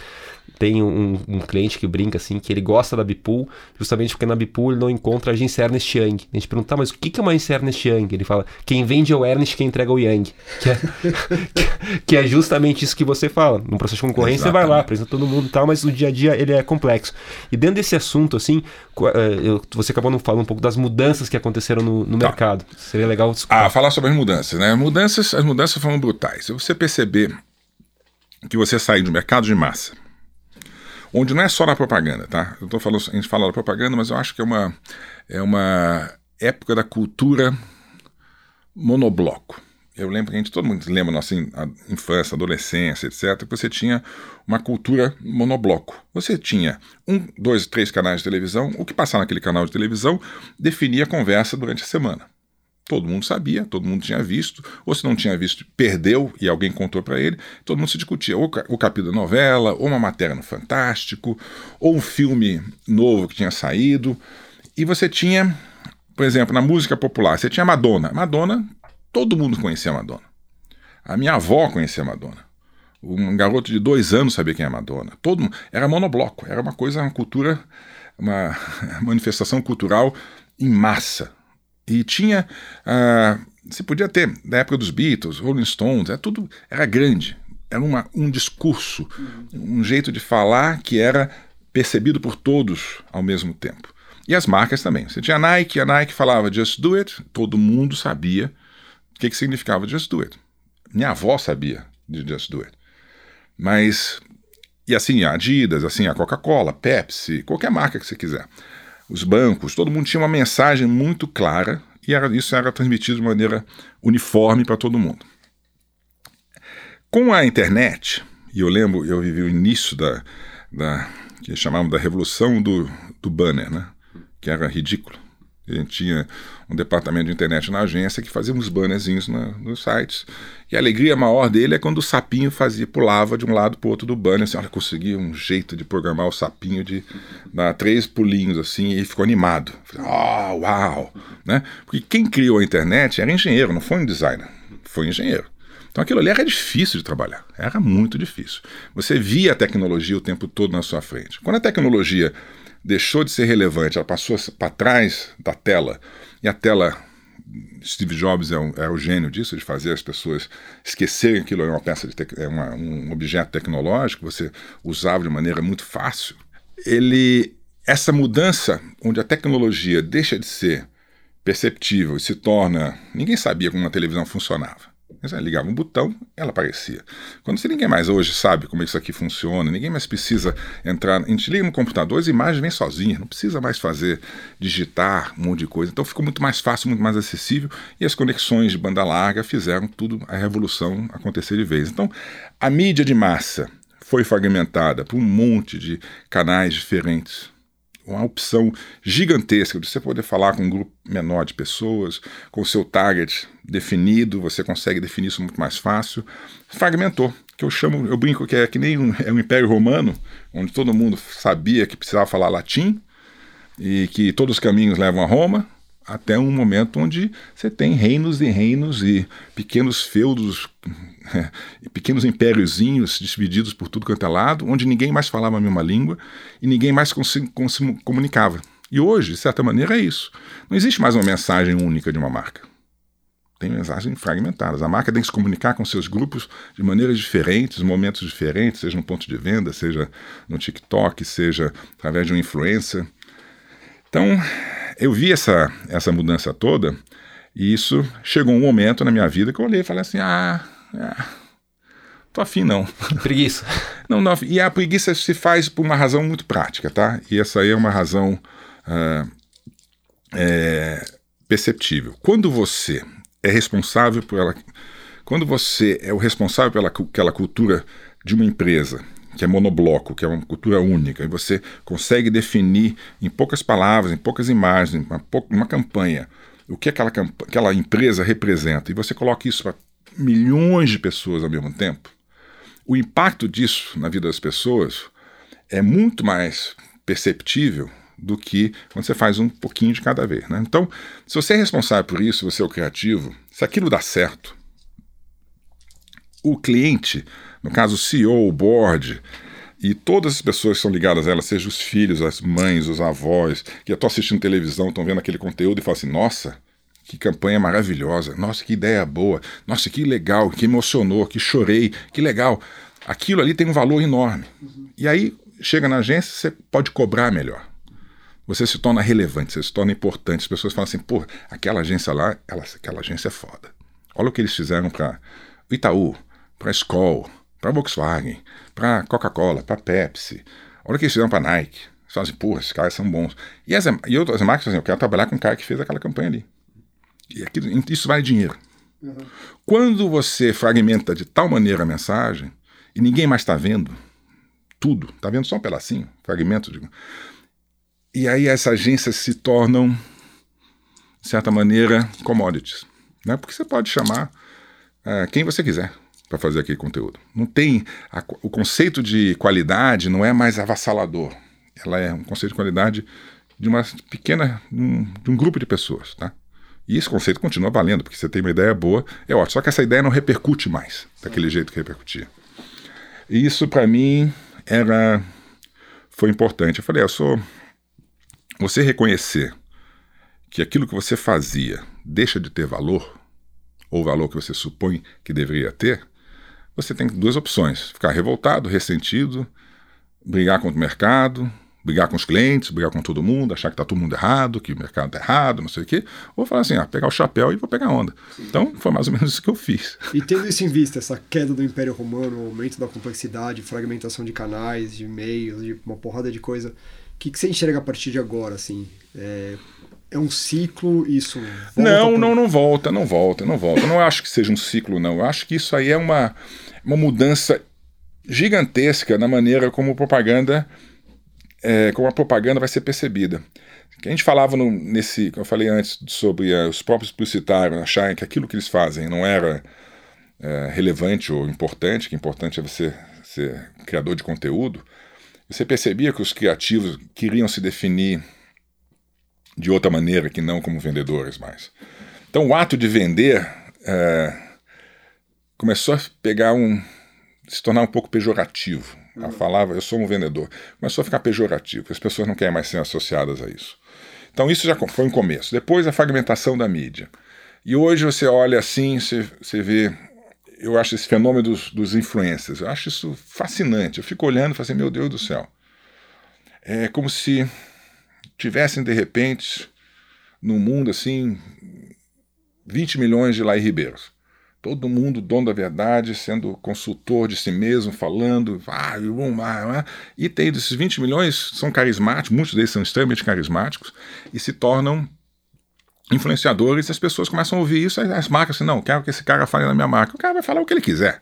Speaker 3: tem um, um, cliente que brinca assim, que ele gosta da Bipool, justamente porque na Bipool ele não encontra a agência Ernest Young. A gente pergunta, tá, mas o que é uma agência Ernest Young? Ele fala, quem vende é o Ernest, quem entrega é o Young. Que é, que é justamente isso que você fala. No processo de concorrência, Exatamente. você vai lá, apresenta todo mundo e tal, mas no dia a dia ele é complexo. E dentro desse assunto, assim, eh, você acabou não falando um pouco das mudanças que aconteceram no, no tá. mercado. Seria legal
Speaker 1: discutir. Ah, falar sobre as mudanças, né? Mudanças, as mudanças foram brutais. Se você perceber que você sai do mercado de massa, onde não é só na propaganda, tá? Eu tô falando, a gente fala da propaganda, mas eu acho que é uma, é uma, época da cultura monobloco. Eu lembro que a gente, todo mundo lembra nossa infância, adolescência, etc., que você tinha uma cultura monobloco. Você tinha um, dois, três canais de televisão, o que passar naquele canal de televisão definia a conversa durante a semana. Todo mundo sabia, todo mundo tinha visto, ou se não tinha visto, perdeu e alguém contou para ele. Todo mundo se discutia, ou o capítulo da novela, ou uma matéria no Fantástico, ou um filme novo que tinha saído. E você tinha, por exemplo, na música popular, você tinha Madonna. Madonna Todo mundo conhecia Madonna. A minha avó conhecia Madonna. Um garoto de dois anos sabia quem é Madonna. Todo mundo, era monobloco, era uma coisa, uma cultura, uma manifestação cultural em massa. E tinha, uh, se podia ter, na época dos Beatles, Rolling Stones, era tudo, era grande. Era uma, um discurso, um jeito de falar que era percebido por todos ao mesmo tempo. E as marcas também. Você tinha a Nike, a Nike falava Just Do It, todo mundo sabia o que, que significava Just Do It. Minha avó sabia de Just Do It. Mas, e assim, a Adidas, assim, a Coca-Cola, Pepsi, qualquer marca que você quiser. Os bancos, todo mundo tinha uma mensagem muito clara e era, isso era transmitido de maneira uniforme para todo mundo. Com a internet, e eu lembro, eu vivi o início da, da que chamavam da revolução do, do banner, né? que era ridículo. A gente tinha um departamento de internet na agência que fazia uns bannerzinhos na, nos sites. E a alegria maior dele é quando o sapinho fazia, pulava de um lado para o outro do banner, assim, olha, conseguia um jeito de programar o sapinho de dar três pulinhos assim, e ficou animado. Oh, uau! Né? Porque quem criou a internet era engenheiro, não foi um designer, foi engenheiro. Então aquilo ali era difícil de trabalhar, era muito difícil. Você via a tecnologia o tempo todo na sua frente. Quando a tecnologia deixou de ser relevante, ela passou para trás da tela, e a tela. Steve Jobs é, um, é, o gênio disso, de fazer as pessoas esquecerem que aquilo é uma peça de é uma, um objeto tecnológico, você usava de maneira muito fácil. Ele, essa mudança, onde a tecnologia deixa de ser perceptível e se torna. Ninguém sabia como uma televisão funcionava. Você ligava um botão, ela aparecia. Quando você, ninguém mais hoje sabe como isso aqui funciona, ninguém mais precisa entrar. A gente liga no computador, as imagens vêm sozinhas, não precisa mais fazer, digitar um monte de coisa. Então ficou muito mais fácil, muito mais acessível, e as conexões de banda larga fizeram tudo, a revolução acontecer de vez. Então, a mídia de massa foi fragmentada por um monte de canais diferentes uma opção gigantesca de você poder falar com um grupo menor de pessoas, com o seu target definido, você consegue definir isso muito mais fácil. Fragmentou, que eu chamo, eu brinco que é que nem um, é um Império Romano, onde todo mundo sabia que precisava falar latim e que todos os caminhos levam a Roma, até um momento onde você tem reinos e reinos e pequenos feudos, pequenos impériozinhos divididos por tudo quanto é lado, onde ninguém mais falava a mesma língua e ninguém mais se comunicava. E hoje, de certa maneira, é isso. Não existe mais uma mensagem única de uma marca. Tem mensagens fragmentadas. A marca tem que se comunicar com seus grupos de maneiras diferentes, momentos diferentes, seja no ponto de venda, seja no TikTok, seja através de uma influência. Então, eu vi essa, essa mudança toda e isso chegou um momento na minha vida que eu olhei e falei assim: ah, ah tô afim não.
Speaker 3: Preguiça.
Speaker 1: não, não, e a preguiça se faz por uma razão muito prática, tá? E essa aí é uma razão uh, é, perceptível. Quando você é responsável por ela. Quando você é o responsável pela aquela cultura de uma empresa que é monobloco, que é uma cultura única, e você consegue definir em poucas palavras, em poucas imagens, uma, uma campanha, o que aquela, aquela empresa representa, e você coloca isso para milhões de pessoas ao mesmo tempo, o impacto disso na vida das pessoas é muito mais perceptível do que quando você faz um pouquinho de cada vez. Né? Então, se você é responsável por isso, você é o criativo, se aquilo dá certo, o cliente no caso o CEO, o board, e todas as pessoas que são ligadas a ela, seja os filhos, as mães, os avós, que estão assistindo televisão, estão vendo aquele conteúdo e falam assim: nossa, que campanha maravilhosa, nossa, que ideia boa, nossa, que legal, que emocionou, que chorei, que legal. Aquilo ali tem um valor enorme. Uhum. E aí, chega na agência, você pode cobrar melhor. Você se torna relevante, você se torna importante. As pessoas falam assim: pô, aquela agência lá, ela, aquela agência é foda. Olha o que eles fizeram para Itaú, para a Skoll, para Volkswagen, para Coca-Cola, para Pepsi. Olha o que eles fizeram para Nike. Você fala assim, porra, esses caras são bons. E, as, e outras marcas, assim, eu quero trabalhar com o cara que fez aquela campanha ali. E aquilo, isso vale dinheiro. Uhum. Quando você fragmenta de tal maneira a mensagem e ninguém mais está vendo tudo, está vendo só um pedacinho, fragmento, digo. E aí essas agências se tornam, de certa maneira, commodities. Né? Porque você pode chamar é, quem você quiser para fazer aquele conteúdo. Não tem a, o conceito de qualidade não é mais avassalador. Ela é um conceito de qualidade de uma pequena, um, de um grupo de pessoas, tá? E esse conceito continua valendo, porque você tem uma ideia boa, é ótimo. Só que essa ideia não repercute mais daquele jeito que repercutia. E isso para mim era foi importante. Eu falei, eu sou você reconhecer que aquilo que você fazia deixa de ter valor, ou o valor que você supõe que deveria ter, você tem duas opções: ficar revoltado, ressentido, brigar contra o mercado, brigar com os clientes, brigar com todo mundo, achar que está todo mundo errado, que o mercado está errado, não sei o quê, ou falar assim, ah, pegar o chapéu e vou pegar onda. Então, foi mais ou menos isso que eu fiz.
Speaker 2: E tendo isso em vista, essa queda do Império Romano, o aumento da complexidade, fragmentação de canais, de e-mails, de uma porrada de coisa, o que, que você enxerga a partir de agora, assim? É, é um ciclo, isso
Speaker 1: Não, pra... não, não volta, não volta, não volta. Eu não acho que seja um ciclo, não. Eu acho que isso aí é uma, uma mudança gigantesca na maneira como propaganda é, como a propaganda vai ser percebida. Que a gente falava no, nesse, eu falei antes sobre uh, os próprios publicitários acharem que aquilo que eles fazem não era uh, relevante ou importante, que importante é você ser criador de conteúdo. Você percebia que os criativos queriam se definir de outra maneira que não como vendedores mais. Então o ato de vender uh, começou a pegar um se tornar um pouco pejorativo. Ela falava, eu sou um vendedor. Começou a ficar pejorativo, as pessoas não querem mais ser associadas a isso. Então isso já foi um começo. Depois a fragmentação da mídia. E hoje você olha assim, você, você vê, eu acho esse fenômeno dos, dos influencers, eu acho isso fascinante. Eu fico olhando e falo assim, meu Deus do céu. É como se tivessem de repente no mundo assim 20 milhões de Lai Ribeiros todo mundo dono da verdade, sendo consultor de si mesmo, falando, ah, ah, e tem desses 20 milhões, são carismáticos, muitos deles são extremamente carismáticos, e se tornam influenciadores, e as pessoas começam a ouvir isso, as marcas assim, não, quero que esse cara fale na minha marca. O cara vai falar o que ele quiser,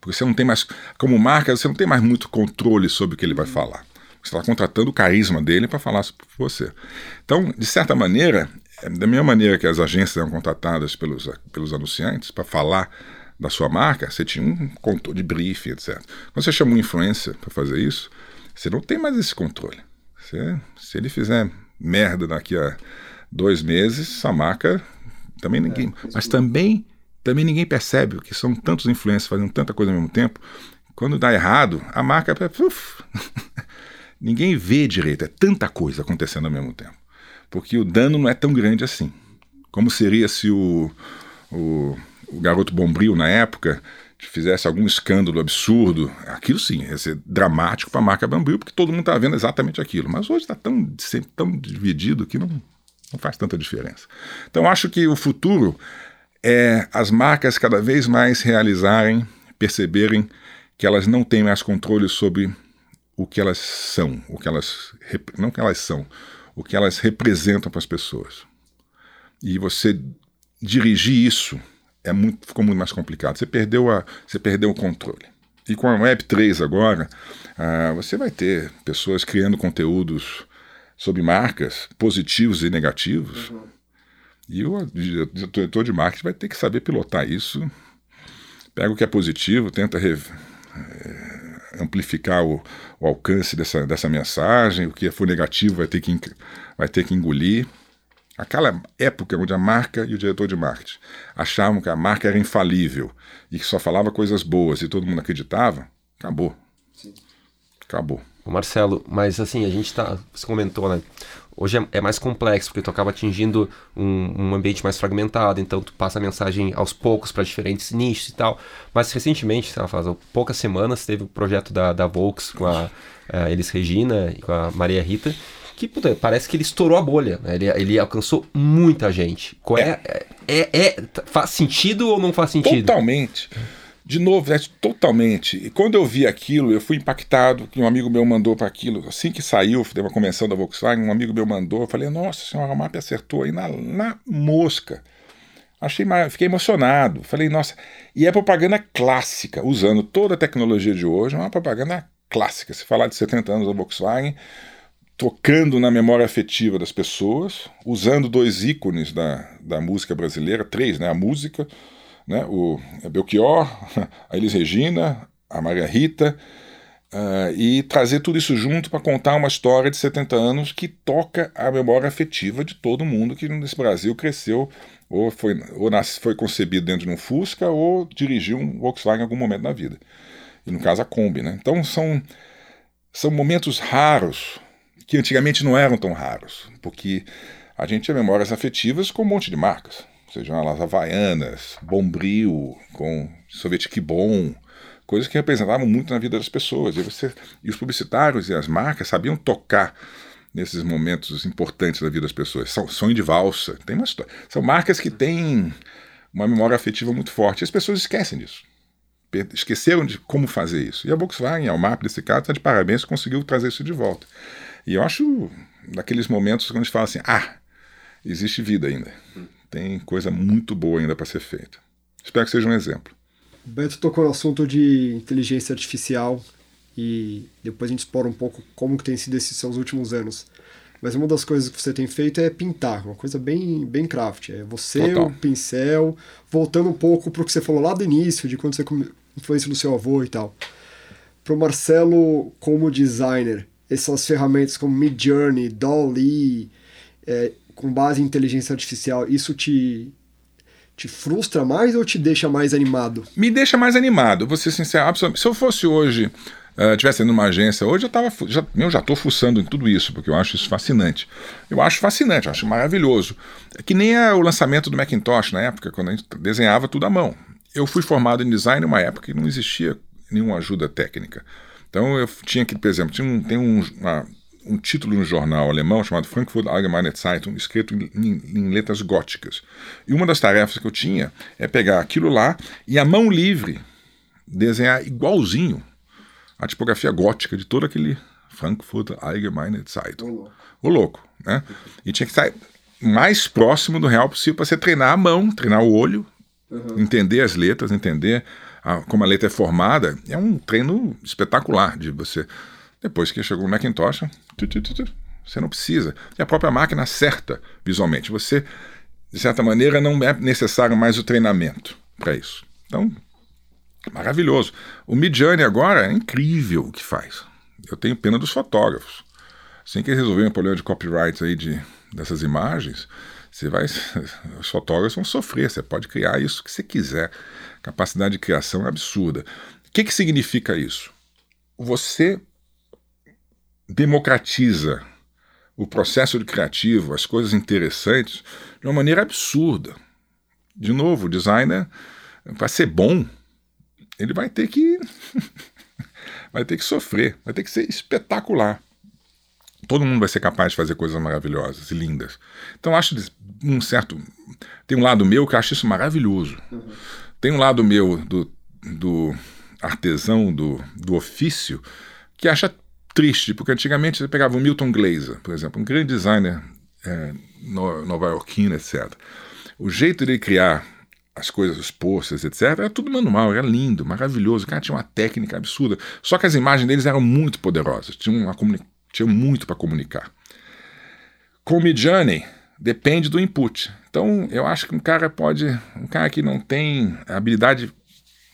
Speaker 1: porque você não tem mais, como marca, você não tem mais muito controle sobre o que ele vai falar. Você está contratando o carisma dele para falar sobre você. Então, de certa maneira, da mesma maneira que as agências eram contratadas pelos, pelos anunciantes para falar da sua marca, você tinha um controle de briefing, etc. Quando você chama um influencer para fazer isso, você não tem mais esse controle. Você, se ele fizer merda daqui a dois meses, essa marca também é, ninguém. É, mas também, também ninguém percebe que são tantos influencers fazendo tanta coisa ao mesmo tempo. Quando dá errado, a marca. Uf, ninguém vê direito, é tanta coisa acontecendo ao mesmo tempo porque o dano não é tão grande assim. Como seria se o, o, o garoto Bombril, na época, fizesse algum escândalo absurdo, aquilo sim, ia ser dramático para a marca Bombril, porque todo mundo está vendo exatamente aquilo. Mas hoje está tão, tão dividido que não, não faz tanta diferença. Então acho que o futuro é as marcas cada vez mais realizarem, perceberem que elas não têm mais controle sobre o que elas são, o que elas não que elas são, o que elas representam para as pessoas. E você dirigir isso é muito, ficou muito mais complicado. Você perdeu, a, você perdeu o controle. E com a Web3 agora, ah, você vai ter pessoas criando conteúdos sobre marcas positivos e negativos. Uhum. E o diretor de marketing vai ter que saber pilotar isso. Pega o que é positivo, tenta re, é, amplificar o, o alcance dessa, dessa mensagem, o que for negativo vai ter que, vai ter que engolir. Aquela época onde a marca e o diretor de marketing achavam que a marca era infalível e que só falava coisas boas e todo mundo acreditava, acabou. Sim. Acabou.
Speaker 3: Marcelo, mas assim, a gente tá. Você comentou, né? Hoje é, é, mais complexo, porque tu acaba atingindo um, um, ambiente mais fragmentado, então tu passa a mensagem aos poucos para diferentes nichos e tal. Mas recentemente, sei lá, faz poucas semanas, teve o projeto da, da Volks com a, a Elis Regina e com a Maria Rita, que puta, parece que ele estourou a bolha, né? ele, ele alcançou muita gente. Qual é, é, é, é, faz sentido ou não faz sentido?
Speaker 1: Totalmente. De novo, é totalmente. E quando eu vi aquilo, eu fui impactado, que um amigo meu mandou para aquilo. Assim que saiu, teve uma convenção da Volkswagen, um amigo meu mandou. Eu falei, nossa senhora, a MAP acertou aí na, na mosca. Achei, fiquei emocionado. Falei, nossa. E é propaganda clássica, usando toda a tecnologia de hoje, é uma propaganda clássica. Se falar de 70 anos da Volkswagen, tocando na memória afetiva das pessoas, usando dois ícones da, da música brasileira, três, né? A música, né? o Belchior, a Elis Regina, a Maria Rita, uh, e trazer tudo isso junto para contar uma história de 70 anos que toca a memória afetiva de todo mundo que nesse Brasil cresceu ou foi, ou nasce, foi concebido dentro de um Fusca ou dirigiu um Volkswagen em algum momento na vida. E no caso a Kombi. Né? Então são, são momentos raros que antigamente não eram tão raros, porque a gente tinha memórias afetivas com um monte de marcas sejam elas havaianas, bombril, com sorvete bom, coisas que representavam muito na vida das pessoas. E, você, e os publicitários e as marcas sabiam tocar nesses momentos importantes da vida das pessoas. São, sonho de valsa, tem uma história. São marcas que têm uma memória afetiva muito forte. E as pessoas esquecem disso. Esqueceram de como fazer isso. E a Volkswagen, a MAP, desse caso, está de parabéns, conseguiu trazer isso de volta. E eu acho daqueles momentos quando a gente fala assim: ah, existe vida ainda tem coisa muito boa ainda para ser feita. Espero que seja um exemplo.
Speaker 2: O Beto tocou no assunto de inteligência artificial e depois a gente explora um pouco como que tem sido esses seus últimos anos. Mas uma das coisas que você tem feito é pintar, uma coisa bem, bem craft. É você, Total. o pincel, voltando um pouco para o que você falou lá do início, de quando você influência do seu avô e tal. Para o Marcelo, como designer, essas ferramentas como Midjourney, Dolly, é, com base em inteligência artificial, isso te, te frustra mais ou te deixa mais animado?
Speaker 1: Me deixa mais animado, vou ser sincero. Absolutamente. Se eu fosse hoje, uh, tivesse numa agência hoje, eu, tava, já, eu já estou fuçando em tudo isso, porque eu acho isso fascinante. Eu acho fascinante, eu acho maravilhoso. É que nem o lançamento do Macintosh na época, quando a gente desenhava tudo à mão. Eu fui formado em design numa época que não existia nenhuma ajuda técnica. Então eu tinha que, por exemplo, tinha um, tem um, uma, um título no jornal alemão chamado Frankfurt Allgemeine Zeitung, escrito em, em, letras góticas. E uma das tarefas que eu tinha é pegar aquilo lá e a mão livre desenhar igualzinho a tipografia gótica de todo aquele Frankfurt Allgemeine Zeitung. O louco, né? E tinha que estar mais próximo do real possível para você treinar a mão, treinar o olho, uhum. entender as letras, entender a, como a letra é formada. É um treino espetacular de você depois que chegou o Macintosh, tu, tu, tu, você não precisa. E a própria máquina acerta visualmente. Você, de certa maneira, não é necessário mais o treinamento para isso. Então, maravilhoso. O Midjourney agora é incrível o que faz. Eu tenho pena dos fotógrafos. Assim que resolver o problema de copyright aí de, dessas imagens, você vai, os fotógrafos vão sofrer. Você pode criar isso que você quiser. Capacidade de criação é absurda. O que, que significa isso? Você democratiza o processo de criativo, as coisas interessantes, de uma maneira absurda. De novo, o designer, para ser bom, ele vai ter que vai ter que sofrer, vai ter que ser espetacular. Todo mundo vai ser capaz de fazer coisas maravilhosas e lindas. Então acho um certo tem um lado meu que acho isso maravilhoso. Uhum. Tem um lado meu do, do artesão do, do ofício que acha triste, porque antigamente você pegava o Milton Glaser, por exemplo, um grande designer é, nova-iorquino, etc. O jeito de criar as coisas, os posters, etc., era tudo manual, era lindo, maravilhoso. O cara tinha uma técnica absurda. Só que as imagens deles eram muito poderosas, tinham, uma tinham muito para comunicar. Com o Midjourney, depende do input. Então, eu acho que um cara pode. Um cara que não tem habilidade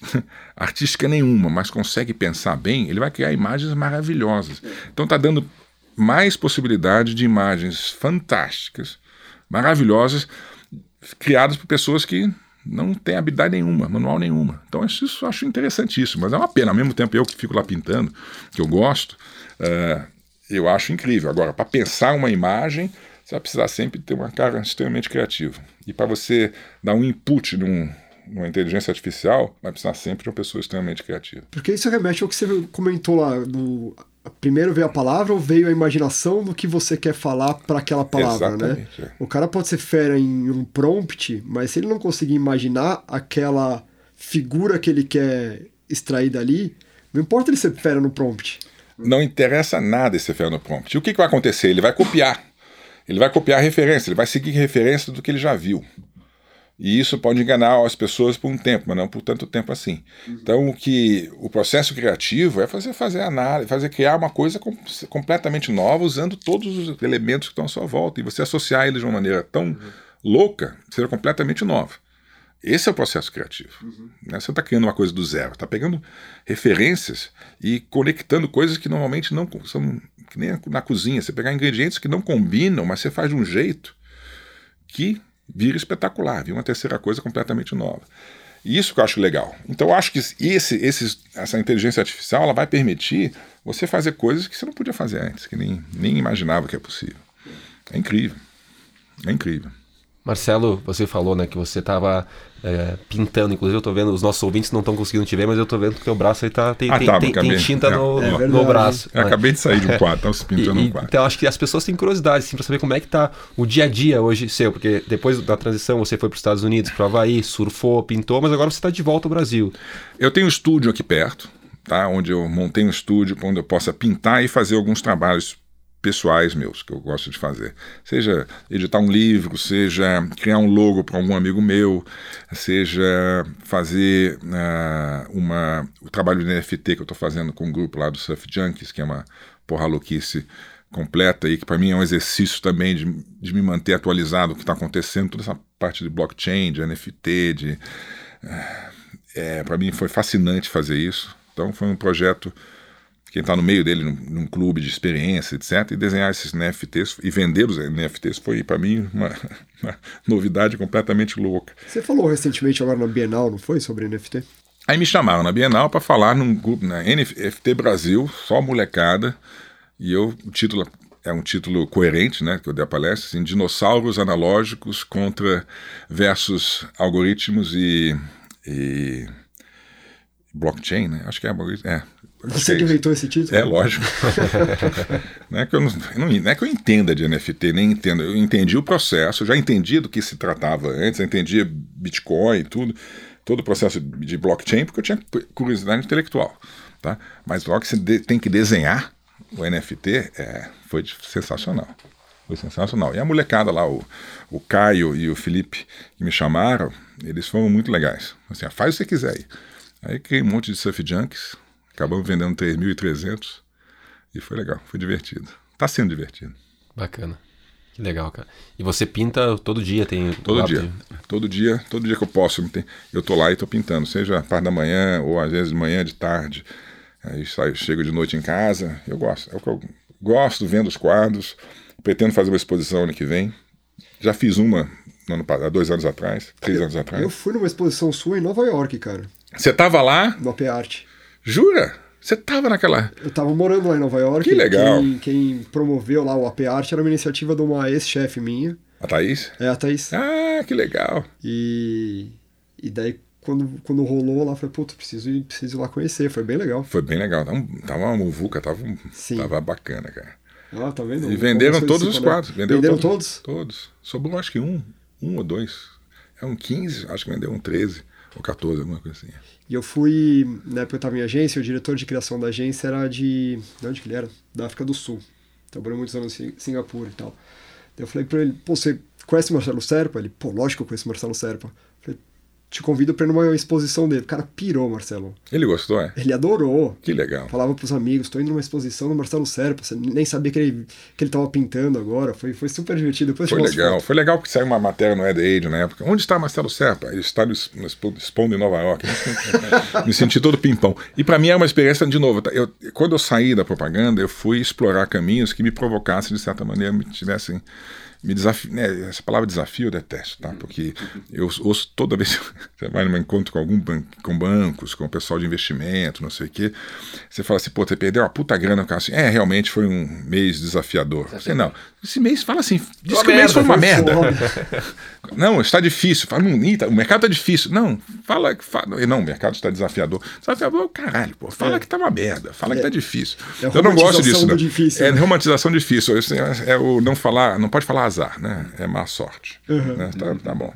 Speaker 1: artística nenhuma, mas consegue pensar bem, ele vai criar imagens maravilhosas. Então está dando mais possibilidade de imagens fantásticas, maravilhosas, criadas por pessoas que não têm habilidade nenhuma, manual nenhuma. Então isso, isso eu acho interessantíssimo, mas é uma pena. Ao mesmo tempo eu que fico lá pintando, que eu gosto, uh, eu acho incrível. Agora, para pensar uma imagem, você vai precisar sempre ter uma cara extremamente criativa. E para você dar um input num, uma inteligência artificial, vai precisar sempre de uma pessoa extremamente criativa.
Speaker 2: Porque isso remete ao que você comentou lá, do primeiro veio a palavra ou veio a imaginação do que você quer falar para aquela palavra, né? Exatamente, né? É. O cara pode ser fera em um prompt, mas se ele não conseguir imaginar aquela figura que ele quer extrair dali, não importa ele ser fera no prompt.
Speaker 1: Não interessa nada esse fera no prompt. E o que, que vai acontecer? Ele vai copiar. Ele vai copiar a referência, ele vai seguir referência do que ele já viu. E isso pode enganar as pessoas por um tempo, mas não por tanto tempo assim. Uhum. Então, o que o processo criativo é fazer fazer análise, fazer criar uma coisa com, completamente nova, usando todos os elementos que estão à sua volta e você associar eles de uma maneira tão uhum. louca, seja completamente nova. Esse é o processo criativo. Uhum. Né? Você está criando uma coisa do zero, está pegando referências e conectando coisas que normalmente não são que nem na cozinha. Você pegar ingredientes que não combinam, mas você faz de um jeito que vira espetacular, vira uma terceira coisa completamente nova. E isso que eu acho legal. Então eu acho que esse, esse, essa inteligência artificial ela vai permitir você fazer coisas que você não podia fazer antes, que nem, nem imaginava que é possível. É incrível. É incrível.
Speaker 3: Marcelo, você falou né, que você estava é, pintando, inclusive eu estou vendo, os nossos ouvintes não estão conseguindo te ver, mas eu estou vendo que o teu braço aí tá, tem, ah, tem, tá, tem, tem, tinta é, no, é no, braço.
Speaker 1: Eu acabei de sair de um quadro, estava se pintando
Speaker 3: e,
Speaker 1: um quadro.
Speaker 3: Então acho que as pessoas têm curiosidade assim, para saber como é que está o dia a dia hoje seu, porque depois da transição você foi para os Estados Unidos, para o Havaí, surfou, pintou, mas agora você está de volta ao Brasil.
Speaker 1: Eu tenho um estúdio aqui perto, tá, onde eu montei um estúdio onde eu possa pintar e fazer alguns trabalhos pessoais meus que eu gosto de fazer. Seja editar um livro, seja criar um logo para algum amigo meu, seja fazer uh, uma, o trabalho de NFT que eu estou fazendo com um grupo lá do Surf Junkies, que é uma porra louquice completa e que para mim é um exercício também de, de me manter atualizado o que está acontecendo, toda essa parte de blockchain, de NFT, de... Uh, é, para mim foi fascinante fazer isso. Então foi um projeto quem está no meio dele, num, num, clube de experiência, etc., e desenhar esses NFTs e vender os NFTs foi, para mim, uma, uma, novidade completamente louca.
Speaker 2: Você falou recentemente agora na Bienal, não foi, sobre NFT?
Speaker 1: Aí me chamaram na Bienal para falar num grupo, na NFT Brasil, só molecada, e eu, o título é um título coerente, né, que eu dei a palestra, assim, dinossauros analógicos contra versus algoritmos e, e blockchain, né? Acho que é, é
Speaker 2: você que inventou esse título?
Speaker 1: É, lógico. não, é que eu não, não, é que eu entenda de NFT, nem entendo. Eu entendi o processo, já entendi do que se tratava antes, eu entendi Bitcoin e tudo, todo o processo de blockchain, porque eu tinha curiosidade intelectual. Tá? Mas logo que você de, tem que desenhar o NFT, é, foi sensacional. Foi sensacional. E a molecada lá, o, o Caio e o Felipe, que me chamaram, eles foram muito legais. Assim, ah, faz o que você quiser aí. Aí criei um monte de surf junkies, Acabamos vendendo 3.300 e foi legal, foi divertido. Tá sendo divertido.
Speaker 3: Bacana. Que legal, cara. E você pinta todo dia, tem
Speaker 1: todo dia. Todo dia, todo dia que eu posso, eu tô lá e tô pintando, seja a parte da manhã ou às vezes de manhã, de tarde. Aí saio, chego de noite em casa, eu gosto. É o que eu gosto, vendo os quadros. Pretendo fazer uma exposição ano que vem. Já fiz uma ano, há dois anos atrás, três
Speaker 2: eu,
Speaker 1: anos atrás.
Speaker 2: Eu fui numa exposição sua em Nova York, cara.
Speaker 1: Você tava lá?
Speaker 2: No AP Art.
Speaker 1: Jura? Você estava naquela.
Speaker 2: Eu estava morando lá em Nova York.
Speaker 1: Que legal.
Speaker 2: Quem, quem promoveu lá o AP Art era uma iniciativa de uma ex-chefe minha.
Speaker 1: A Thaís?
Speaker 2: É, a Thaís.
Speaker 1: Ah, que legal.
Speaker 2: E, e daí, quando, quando rolou lá, eu falei, puta, preciso ir, preciso ir lá conhecer. Foi bem legal.
Speaker 1: Foi bem legal. Tava, tava uma muvuca, tava, Sim. tava bacana, cara.
Speaker 2: Ah, tá vendo?
Speaker 1: E venderam todos os quadros.
Speaker 2: Venderam, venderam todos,
Speaker 1: todos? Todos. Sobrou acho que um, um ou dois. É um 15, acho que vendeu um 13 ou 14, alguma coisa assim.
Speaker 2: E eu fui, na época eu estava em agência, o diretor de criação da agência era de. De onde que ele era? Da África do Sul. Trabalhou muitos anos em Singapura e tal. Eu falei para ele, pô, você conhece Marcelo Serpa? Ele, pô, lógico que eu conheço Marcelo Serpa te convido para ir numa exposição dele. O cara pirou, Marcelo.
Speaker 1: Ele gostou, é?
Speaker 2: Ele adorou.
Speaker 1: Que legal.
Speaker 2: Falava pros amigos, tô indo numa exposição do Marcelo Serpa, você nem sabia que ele, que ele tava pintando agora. Foi, foi super divertido. Depois
Speaker 1: foi legal. Foi legal porque saiu uma matéria no Ed Age na época. Onde está Marcelo Serpa? Ele está no, Expondo em Nova York. Me senti todo pimpão. E para mim é uma experiência, de novo, eu, quando eu saí da propaganda, eu fui explorar caminhos que me provocassem, de certa maneira, me tivessem me desafio, né, essa palavra desafio eu detesto, tá? Porque eu ouço toda vez que você vai num encontro com algum ban com bancos, com o pessoal de investimento, não sei o quê, você fala assim, pô, você perdeu uma puta grana, o cara assim, é, realmente foi um mês desafiador. Você, não, esse mês, fala assim, diz que o mês foi uma merda. não, está difícil. Fala, não, o mercado está difícil. Não, fala que. Fala, não, o mercado está desafiador. Desafiador, caralho, pô. Fala é. que tá uma merda. Fala é. que tá difícil. É eu não gosto disso. Não.
Speaker 2: Difícil,
Speaker 1: é né? romantização difícil. É, é, o não falar, não pode falar azar, né? É má sorte. Uhum. Né? Tá, tá bom.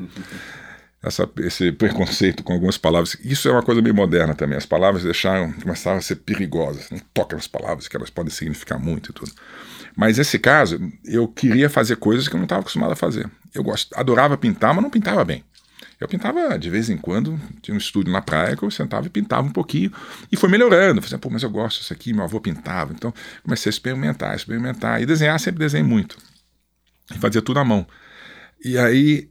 Speaker 1: essa, esse preconceito com algumas palavras. Isso é uma coisa meio moderna também. As palavras deixaram, começaram a ser perigosas. Não toca nas palavras, que elas podem significar muito e tudo. Mas nesse caso, eu queria fazer coisas que eu não estava acostumado a fazer. Eu gost, adorava pintar, mas não pintava bem. Eu pintava de vez em quando, tinha um estúdio na praia que eu sentava e pintava um pouquinho. E foi melhorando. Eu falei, pô, mas eu gosto disso aqui, meu avô pintava. Então comecei a experimentar, experimentar. E desenhar, sempre desenhei muito. E fazia tudo à mão. E aí,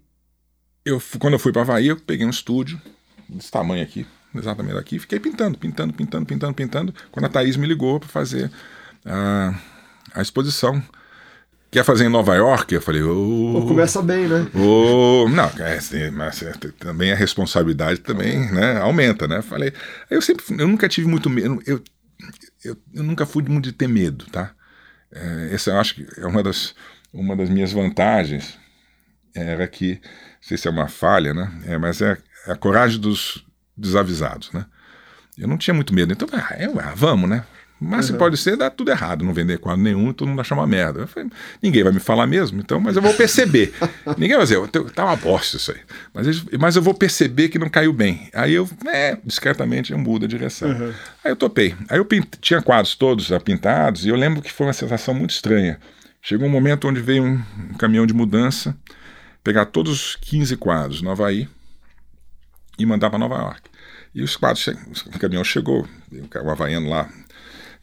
Speaker 1: eu, quando eu fui para Havaí, eu peguei um estúdio desse tamanho aqui, exatamente aqui, fiquei pintando, pintando, pintando, pintando, pintando. Quando a Thaís me ligou para fazer a, a exposição quer fazer em Nova York? Eu falei, oh,
Speaker 2: começa bem, né?
Speaker 1: Oh, não, é, assim, mas é, também a responsabilidade também, né, aumenta, né? Falei, eu sempre, eu nunca tive muito medo, eu, eu, eu nunca fui muito de ter medo, tá? É, essa eu acho que é uma das, uma das minhas vantagens, era que, não sei se é uma falha, né? É, mas é, é a coragem dos desavisados, né? Eu não tinha muito medo, então, ah, eu, ah, vamos, né? Mas uhum. pode ser dar tudo errado, não vender quadro nenhum, todo mundo achar uma merda. Falei, ninguém vai me falar mesmo, então, mas eu vou perceber. ninguém vai dizer, tá uma bosta isso aí. Mas, mas eu vou perceber que não caiu bem. Aí eu, é, discretamente, eu mudo a direção. Uhum. Aí eu topei. Aí eu pint... tinha quadros todos já pintados, e eu lembro que foi uma sensação muito estranha. Chegou um momento onde veio um, um caminhão de mudança, pegar todos os 15 quadros no Havaí e mandar para Nova York. E os quadros, o caminhão chegou, o havaiano lá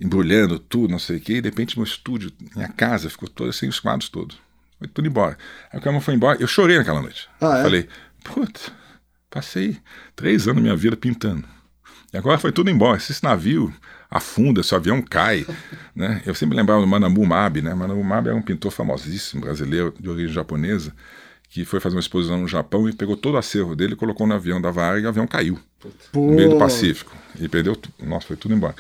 Speaker 1: embrulhando tudo, não sei o quê, e de repente meu estúdio, minha casa ficou toda sem os quadros todos. Foi tudo embora. Aí o caminhão foi embora, eu chorei naquela noite. Ah, é? Falei, putz, passei três anos da minha vida pintando. E agora foi tudo embora. Esse navio afunda, esse avião cai. né? Eu sempre lembrava do Manabu Mabe, né? Manabu Mabe é um pintor famosíssimo, brasileiro, de origem japonesa, que foi fazer uma exposição no Japão e pegou todo o acervo dele, colocou no avião da Vara e o avião caiu Pô. no meio do Pacífico. E perdeu tudo. Nossa, foi tudo embora.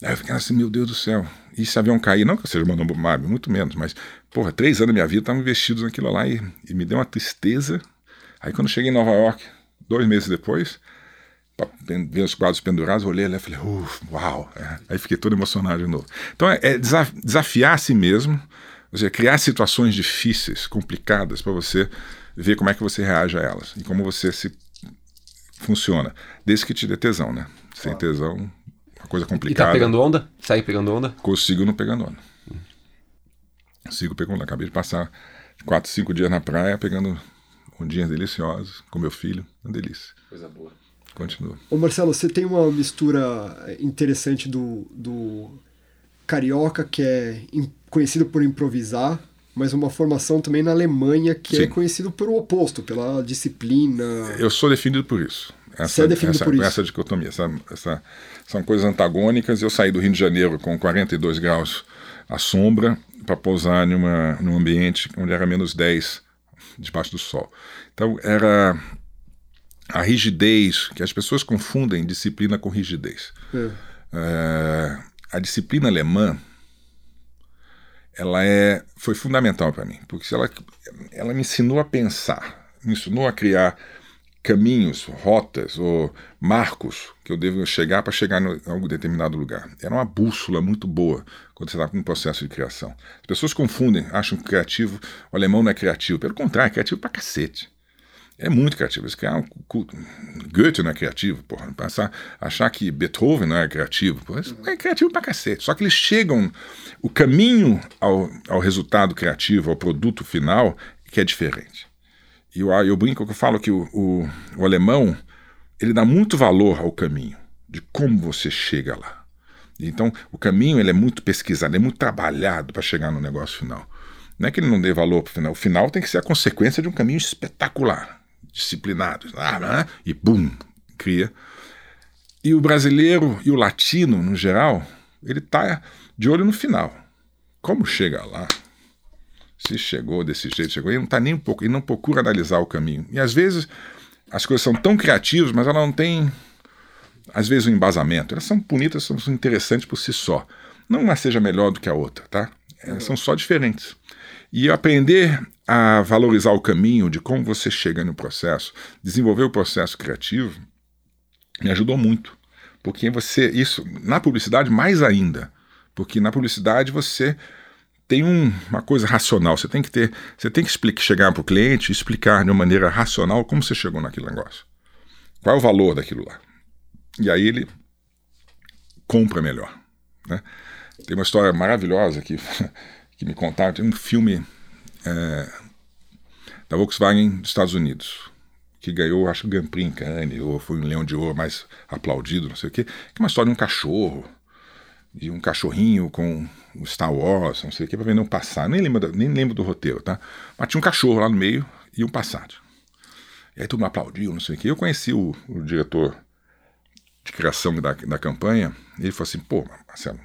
Speaker 1: Aí eu fiquei assim, meu Deus do céu. E se avião cair, não que eu seja mandando Mabe, muito menos, mas, porra, três anos da minha vida estavam investidos naquilo lá e, e, me deu uma tristeza. Aí quando cheguei em Nova York, dois meses depois, ver os quadros pendurados, olhei lá e falei, uau. É. Aí fiquei todo emocionado de novo. Então é, é desafiar a si mesmo, ou seja, criar situações difíceis, complicadas, para você ver como é que você reage a elas e como você se funciona. Desde que te dê tesão, né? Sem tesão, uma coisa complicada.
Speaker 3: E tá pegando onda? Segue pegando onda?
Speaker 1: Consigo não pegando onda. Sigo pegando onda. Acabei de passar quatro, cinco dias na praia pegando ondinhas deliciosas com meu filho. Uma delícia.
Speaker 3: Coisa boa.
Speaker 1: Continua.
Speaker 2: Ô Marcelo, você tem uma mistura interessante do, do carioca, que é conhecido por improvisar, mas uma formação também na Alemanha que é Sim. é conhecido pelo oposto, pela disciplina.
Speaker 1: Eu sou definido por isso.
Speaker 2: Essa, Você é definido
Speaker 1: essa,
Speaker 2: por isso.
Speaker 1: Essa dicotomia, essa, essa são coisas antagônicas. Eu saí do Rio de Janeiro com 42 graus à sombra para pousar numa, num ambiente onde era menos 10 debaixo do sol. Então era a rigidez, que as pessoas confundem disciplina com rigidez. É. É, a disciplina alemã ela é, foi fundamental para mim, porque ela, ela me ensinou a pensar, me ensinou a criar caminhos, rotas ou marcos que eu devo chegar para chegar em algum determinado lugar. Era uma bússola muito boa quando você está com um processo de criação. As pessoas confundem, acham que criativo, o alemão não é criativo. Pelo contrário, é criativo pra cacete. É muito criativo. Esse cara, Goethe não é criativo, porra. Passar, achar que Beethoven não é criativo, porra, é criativo pra cacete. Só que eles chegam. O caminho ao, ao resultado criativo, ao produto final, que é diferente. E eu, eu brinco que eu falo que o, o, o alemão ele dá muito valor ao caminho, de como você chega lá. Então, o caminho ele é muito pesquisado, é muito trabalhado para chegar no negócio final. Não é que ele não dê valor para o final. O final tem que ser a consequência de um caminho espetacular, disciplinado. Ah, e bum, cria. E o brasileiro e o latino, no geral, ele está de olho no final. Como chega lá? se chegou desse jeito, chegou, ele não está nem um pouco, ele não procura analisar o caminho. E às vezes as coisas são tão criativas, mas ela não tem, às vezes, um embasamento. Elas são bonitas, são interessantes por si só. Não uma seja melhor do que a outra, tá? Elas são só diferentes. E aprender a valorizar o caminho de como você chega no processo, desenvolver o processo criativo, me ajudou muito. Porque você, isso, na publicidade mais ainda, porque na publicidade você tem um, uma coisa racional. Você tem que ter, você tem que explicar, chegar para o cliente e explicar de uma maneira racional como você chegou naquele negócio. Qual é o valor daquilo lá? E aí ele compra melhor. Né? Tem uma história maravilhosa que, que me contaram. Tem um filme é, da Volkswagen dos Estados Unidos que ganhou, acho Grand Prix em Cannes, ou foi um Leão de Ouro mais aplaudido, não sei o quê, que é uma história de um cachorro, de um cachorrinho com o Star Wars, não sei o quê, para vender um passado. Nem lembro, nem lembro do roteiro, tá? Mas tinha um cachorro lá no meio e um passado. E aí todo mundo aplaudiu, não sei o quê. Eu conheci o, o diretor de criação da, da campanha, e ele falou assim, pô, Marcelo,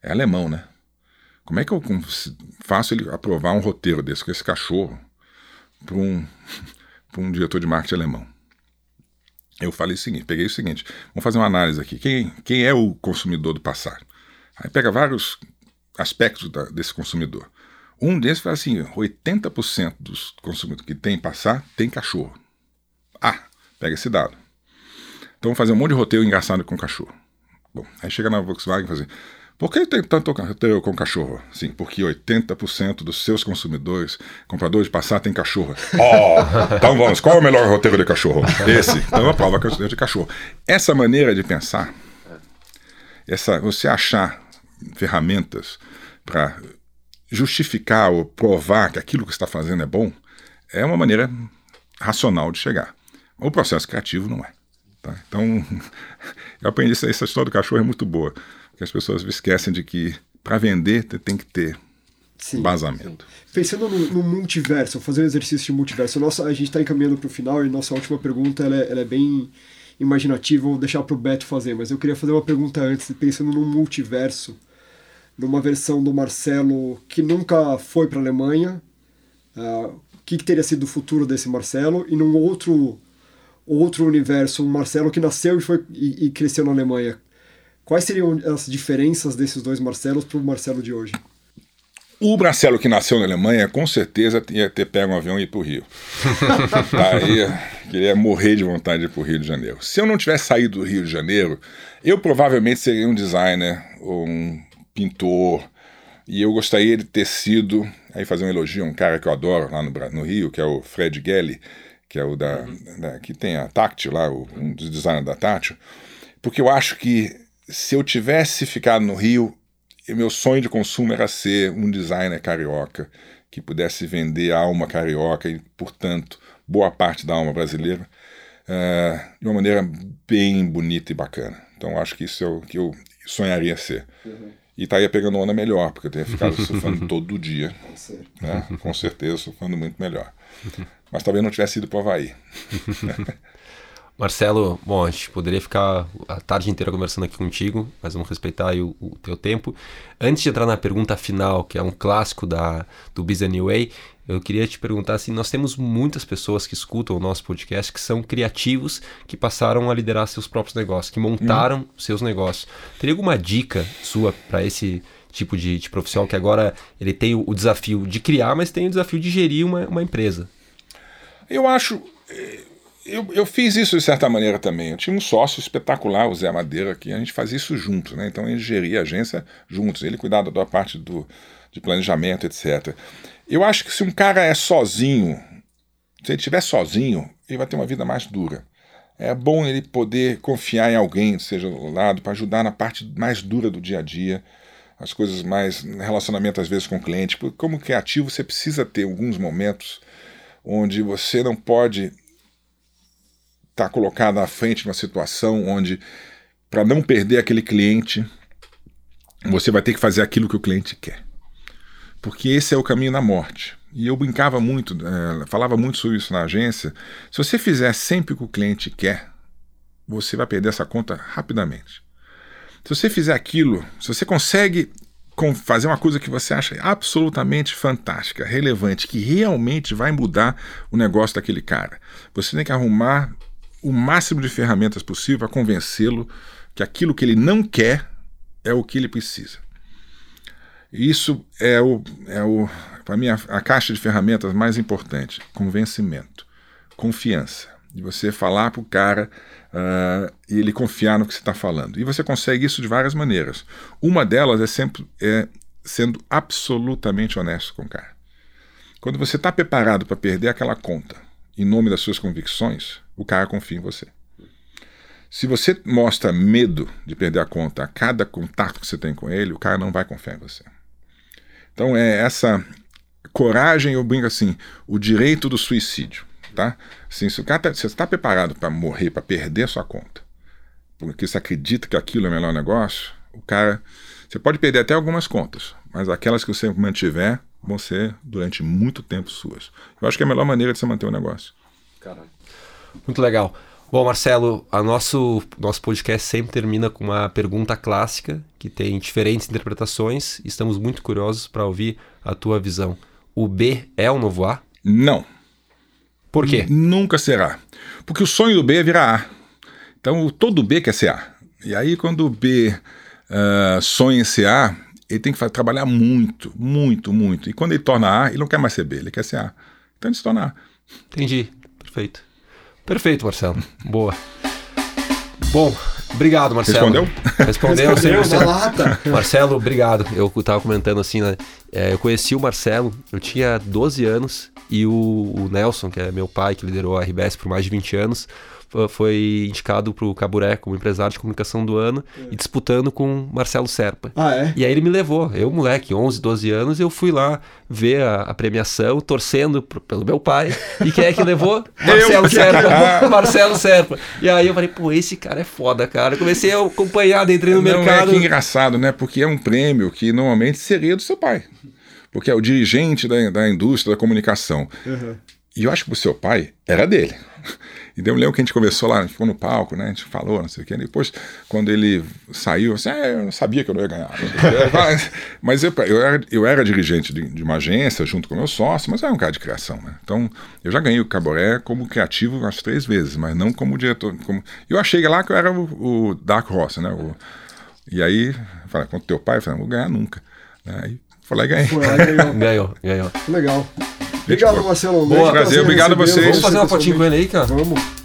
Speaker 1: é alemão, né? Como é que eu faço ele aprovar um roteiro desse com esse cachorro para um um diretor de marketing alemão. Eu falei o seguinte, peguei o seguinte, vamos fazer uma análise aqui. Quem, quem é o consumidor do passado? Aí pega vários aspectos da, desse consumidor. Um desses fala assim, 80% dos consumidores que tem passar tem cachorro. Ah, pega esse dado. Então vamos fazer um monte de roteiro engraçado com cachorro. Bom, aí chega na Volkswagen e fala assim, por que tem tanto roteiro com cachorro? Sim, porque 80% dos seus consumidores, compradores de passar, tem cachorro. Oh, então vamos, qual é o melhor roteiro de cachorro? Esse. Então aprova roteiro de cachorro. Essa maneira de pensar, essa, você achar ferramentas para justificar ou provar que aquilo que está fazendo é bom, é uma maneira racional de chegar. O processo criativo não é. Tá? Então, eu aprendi essa história do cachorro é muito boa que as pessoas esquecem de que para vender tem que ter sim, vazamento.
Speaker 2: Sim. Pensando no, no, multiverso, fazer um exercício de multiverso, nossa, a gente está encaminhando para o final e nossa última pergunta ela é, ela é bem imaginativa, vou deixar para o Beto fazer, mas eu queria fazer uma pergunta antes, pensando no multiverso, numa versão do Marcelo que nunca foi para a Alemanha, uh, o que, que teria sido o futuro desse Marcelo, e num outro outro universo, um Marcelo que nasceu e, foi, e, e cresceu na Alemanha. Quais seriam as diferenças desses dois Marcelos para o Marcelo de hoje?
Speaker 1: O Marcelo que nasceu na Alemanha, com certeza ia ter pego um avião e ir para o Rio. Aí queria morrer de vontade de ir para o Rio de Janeiro. Se eu não tivesse saído do Rio de Janeiro, eu provavelmente seria um designer ou um pintor. E eu gostaria de ter sido, aí fazer um elogio a um cara que eu adoro lá no, no Rio, que é o Fred Gelli, que é o da, uhum. da que tem a Táctil lá, o, um dos designers da Táctil, porque eu acho que se eu tivesse ficado no Rio, meu sonho de consumo era ser um designer carioca que pudesse vender a alma carioca e, portanto, boa parte da alma brasileira uh, de uma maneira bem bonita e bacana. Então, acho que isso é o que eu sonharia ser. Uhum. E estaria pegando onda melhor, porque eu teria ficado surfando todo dia. Né? Com certeza, surfando muito melhor. Mas talvez não tivesse ido para o Havaí.
Speaker 3: Marcelo, bom, a gente poderia ficar a tarde inteira conversando aqui contigo, mas vamos respeitar o, o, teu tempo. Antes de entrar na pergunta final, que é um clássico da, do Business New Way, eu queria te perguntar assim, nós temos muitas pessoas que escutam o nosso podcast que são criativos, que passaram a liderar seus próprios negócios, que montaram hum. seus negócios. Teria alguma dica sua para esse tipo de, de, profissional que agora ele tem o, o, desafio de criar, mas tem o desafio de gerir uma, uma empresa?
Speaker 1: Eu acho eh, eu, eu fiz isso de certa maneira também. Eu tinha um sócio espetacular, o Zé Madeira, que a gente fazia isso juntos, né? Então gente geria a agência juntos. Ele cuidava da parte do, de planejamento, etc. Eu acho que se um cara é sozinho, se ele estiver sozinho, ele vai ter uma vida mais dura. É bom ele poder confiar em alguém, seja do lado, para ajudar na parte mais dura do dia a dia, as coisas mais. relacionamento às vezes com o cliente. Porque, como criativo, você precisa ter alguns momentos onde você não pode está colocado à frente de uma situação onde, para não perder aquele cliente, você vai ter que fazer aquilo que o cliente quer. Porque esse é o caminho da morte. E eu brincava muito, é, falava muito sobre isso na agência. Se você fizer sempre o que o cliente quer, você vai perder essa conta rapidamente. Se você fizer aquilo, se você consegue fazer uma coisa que você acha absolutamente fantástica, relevante, que realmente vai mudar o negócio daquele cara, você tem que arrumar o máximo de ferramentas possível para convencê-lo que aquilo que ele não quer é o que ele precisa. Isso é o, é o para mim, a, a, caixa de ferramentas mais importante: convencimento, confiança. De você falar para o cara uh, e ele confiar no que você está falando. E você consegue isso de várias maneiras. Uma delas é sempre é sendo absolutamente honesto com o cara. Quando você está preparado para perder aquela conta em nome das suas convicções, o cara confia em você. Se você mostra medo de perder a conta a cada contato que você tem com ele, o cara não vai confiar em você. Então é essa coragem, eu brinco assim, o direito do suicídio, tá? Assim, se o cara tá, você está preparado para morrer, para perder a sua conta, porque você acredita que aquilo é o melhor negócio, o cara, você pode perder até algumas contas, mas aquelas que você mantiver vão ser durante muito tempo suas. Eu acho que é a melhor maneira de você manter o negócio.
Speaker 3: Caralho. Muito legal. Bom, Marcelo, a nosso nosso podcast sempre termina com uma pergunta clássica que tem diferentes interpretações. Estamos muito curiosos para ouvir a tua visão. O B é o novo A?
Speaker 1: Não.
Speaker 3: Por quê?
Speaker 1: Nunca será. Porque o sonho do B é virar A. Então todo B quer ser A. E aí quando o B uh, sonha em ser A, ele tem que trabalhar muito, muito, muito. E quando ele torna A, ele não quer mais ser B, ele quer ser A. Então ele se torna A.
Speaker 3: Entendi. Perfeito. Perfeito, Marcelo. Boa. Bom, obrigado, Marcelo.
Speaker 1: Respondeu?
Speaker 3: Respondeu,
Speaker 2: Respondeu
Speaker 3: 100%.
Speaker 2: na lata.
Speaker 3: Marcelo, obrigado. Eu tava comentando assim, né? É, eu conheci o Marcelo, eu tinha 12 anos e o, o Nelson, que é meu pai, que liderou a RBS por mais de 20 anos, foi indicado para o Caburé como empresário de comunicação do ano e disputando com Marcelo Serpa.
Speaker 2: Ah, é?
Speaker 3: E aí ele me levou, eu moleque, 11, 12 anos, eu fui lá ver a, a premiação, torcendo pro- pelo meu pai. E quem é que levou? Marcelo Serpa. Marcelo Serpa. E aí eu falei, pô, esse cara é foda, cara. Eu comecei a acompanhar, entrei no
Speaker 1: Não,
Speaker 3: mercado.
Speaker 1: é que engraçado, né? Porque é um prêmio que normalmente seria do seu pai. Porque é o dirigente da, da indústria da comunicação. E eu acho que o seu pai era dele. E daí eu lembro que a gente conversou lá, a gente ficou no palco, né? A gente falou, não sei o quê. Depois, quando ele saiu, assim, ah, eu não sabia que eu não ia ganhar. mas eu, eu, era, eu era dirigente de, de uma agência junto com o meu sócio, mas eu era um cara de criação, né? Então, eu já ganhei o Caboré como criativo umas três vezes, mas não como diretor. Como... Eu achei lá que eu era o, o Dark Horse, né? O, e aí, falei, contra teu pai, eu falei, não vou ganhar nunca. Né? Aí falei, "É, ganhei.
Speaker 2: Foi lá e ganhou.
Speaker 3: Ganhou, ganhou.
Speaker 2: Legal. Obrigado, Marcelo.
Speaker 3: Boa,
Speaker 1: prazer, obrigado a vocês.
Speaker 3: Vamos fazer uma fotinha com ele aí, cara?
Speaker 2: Vamos.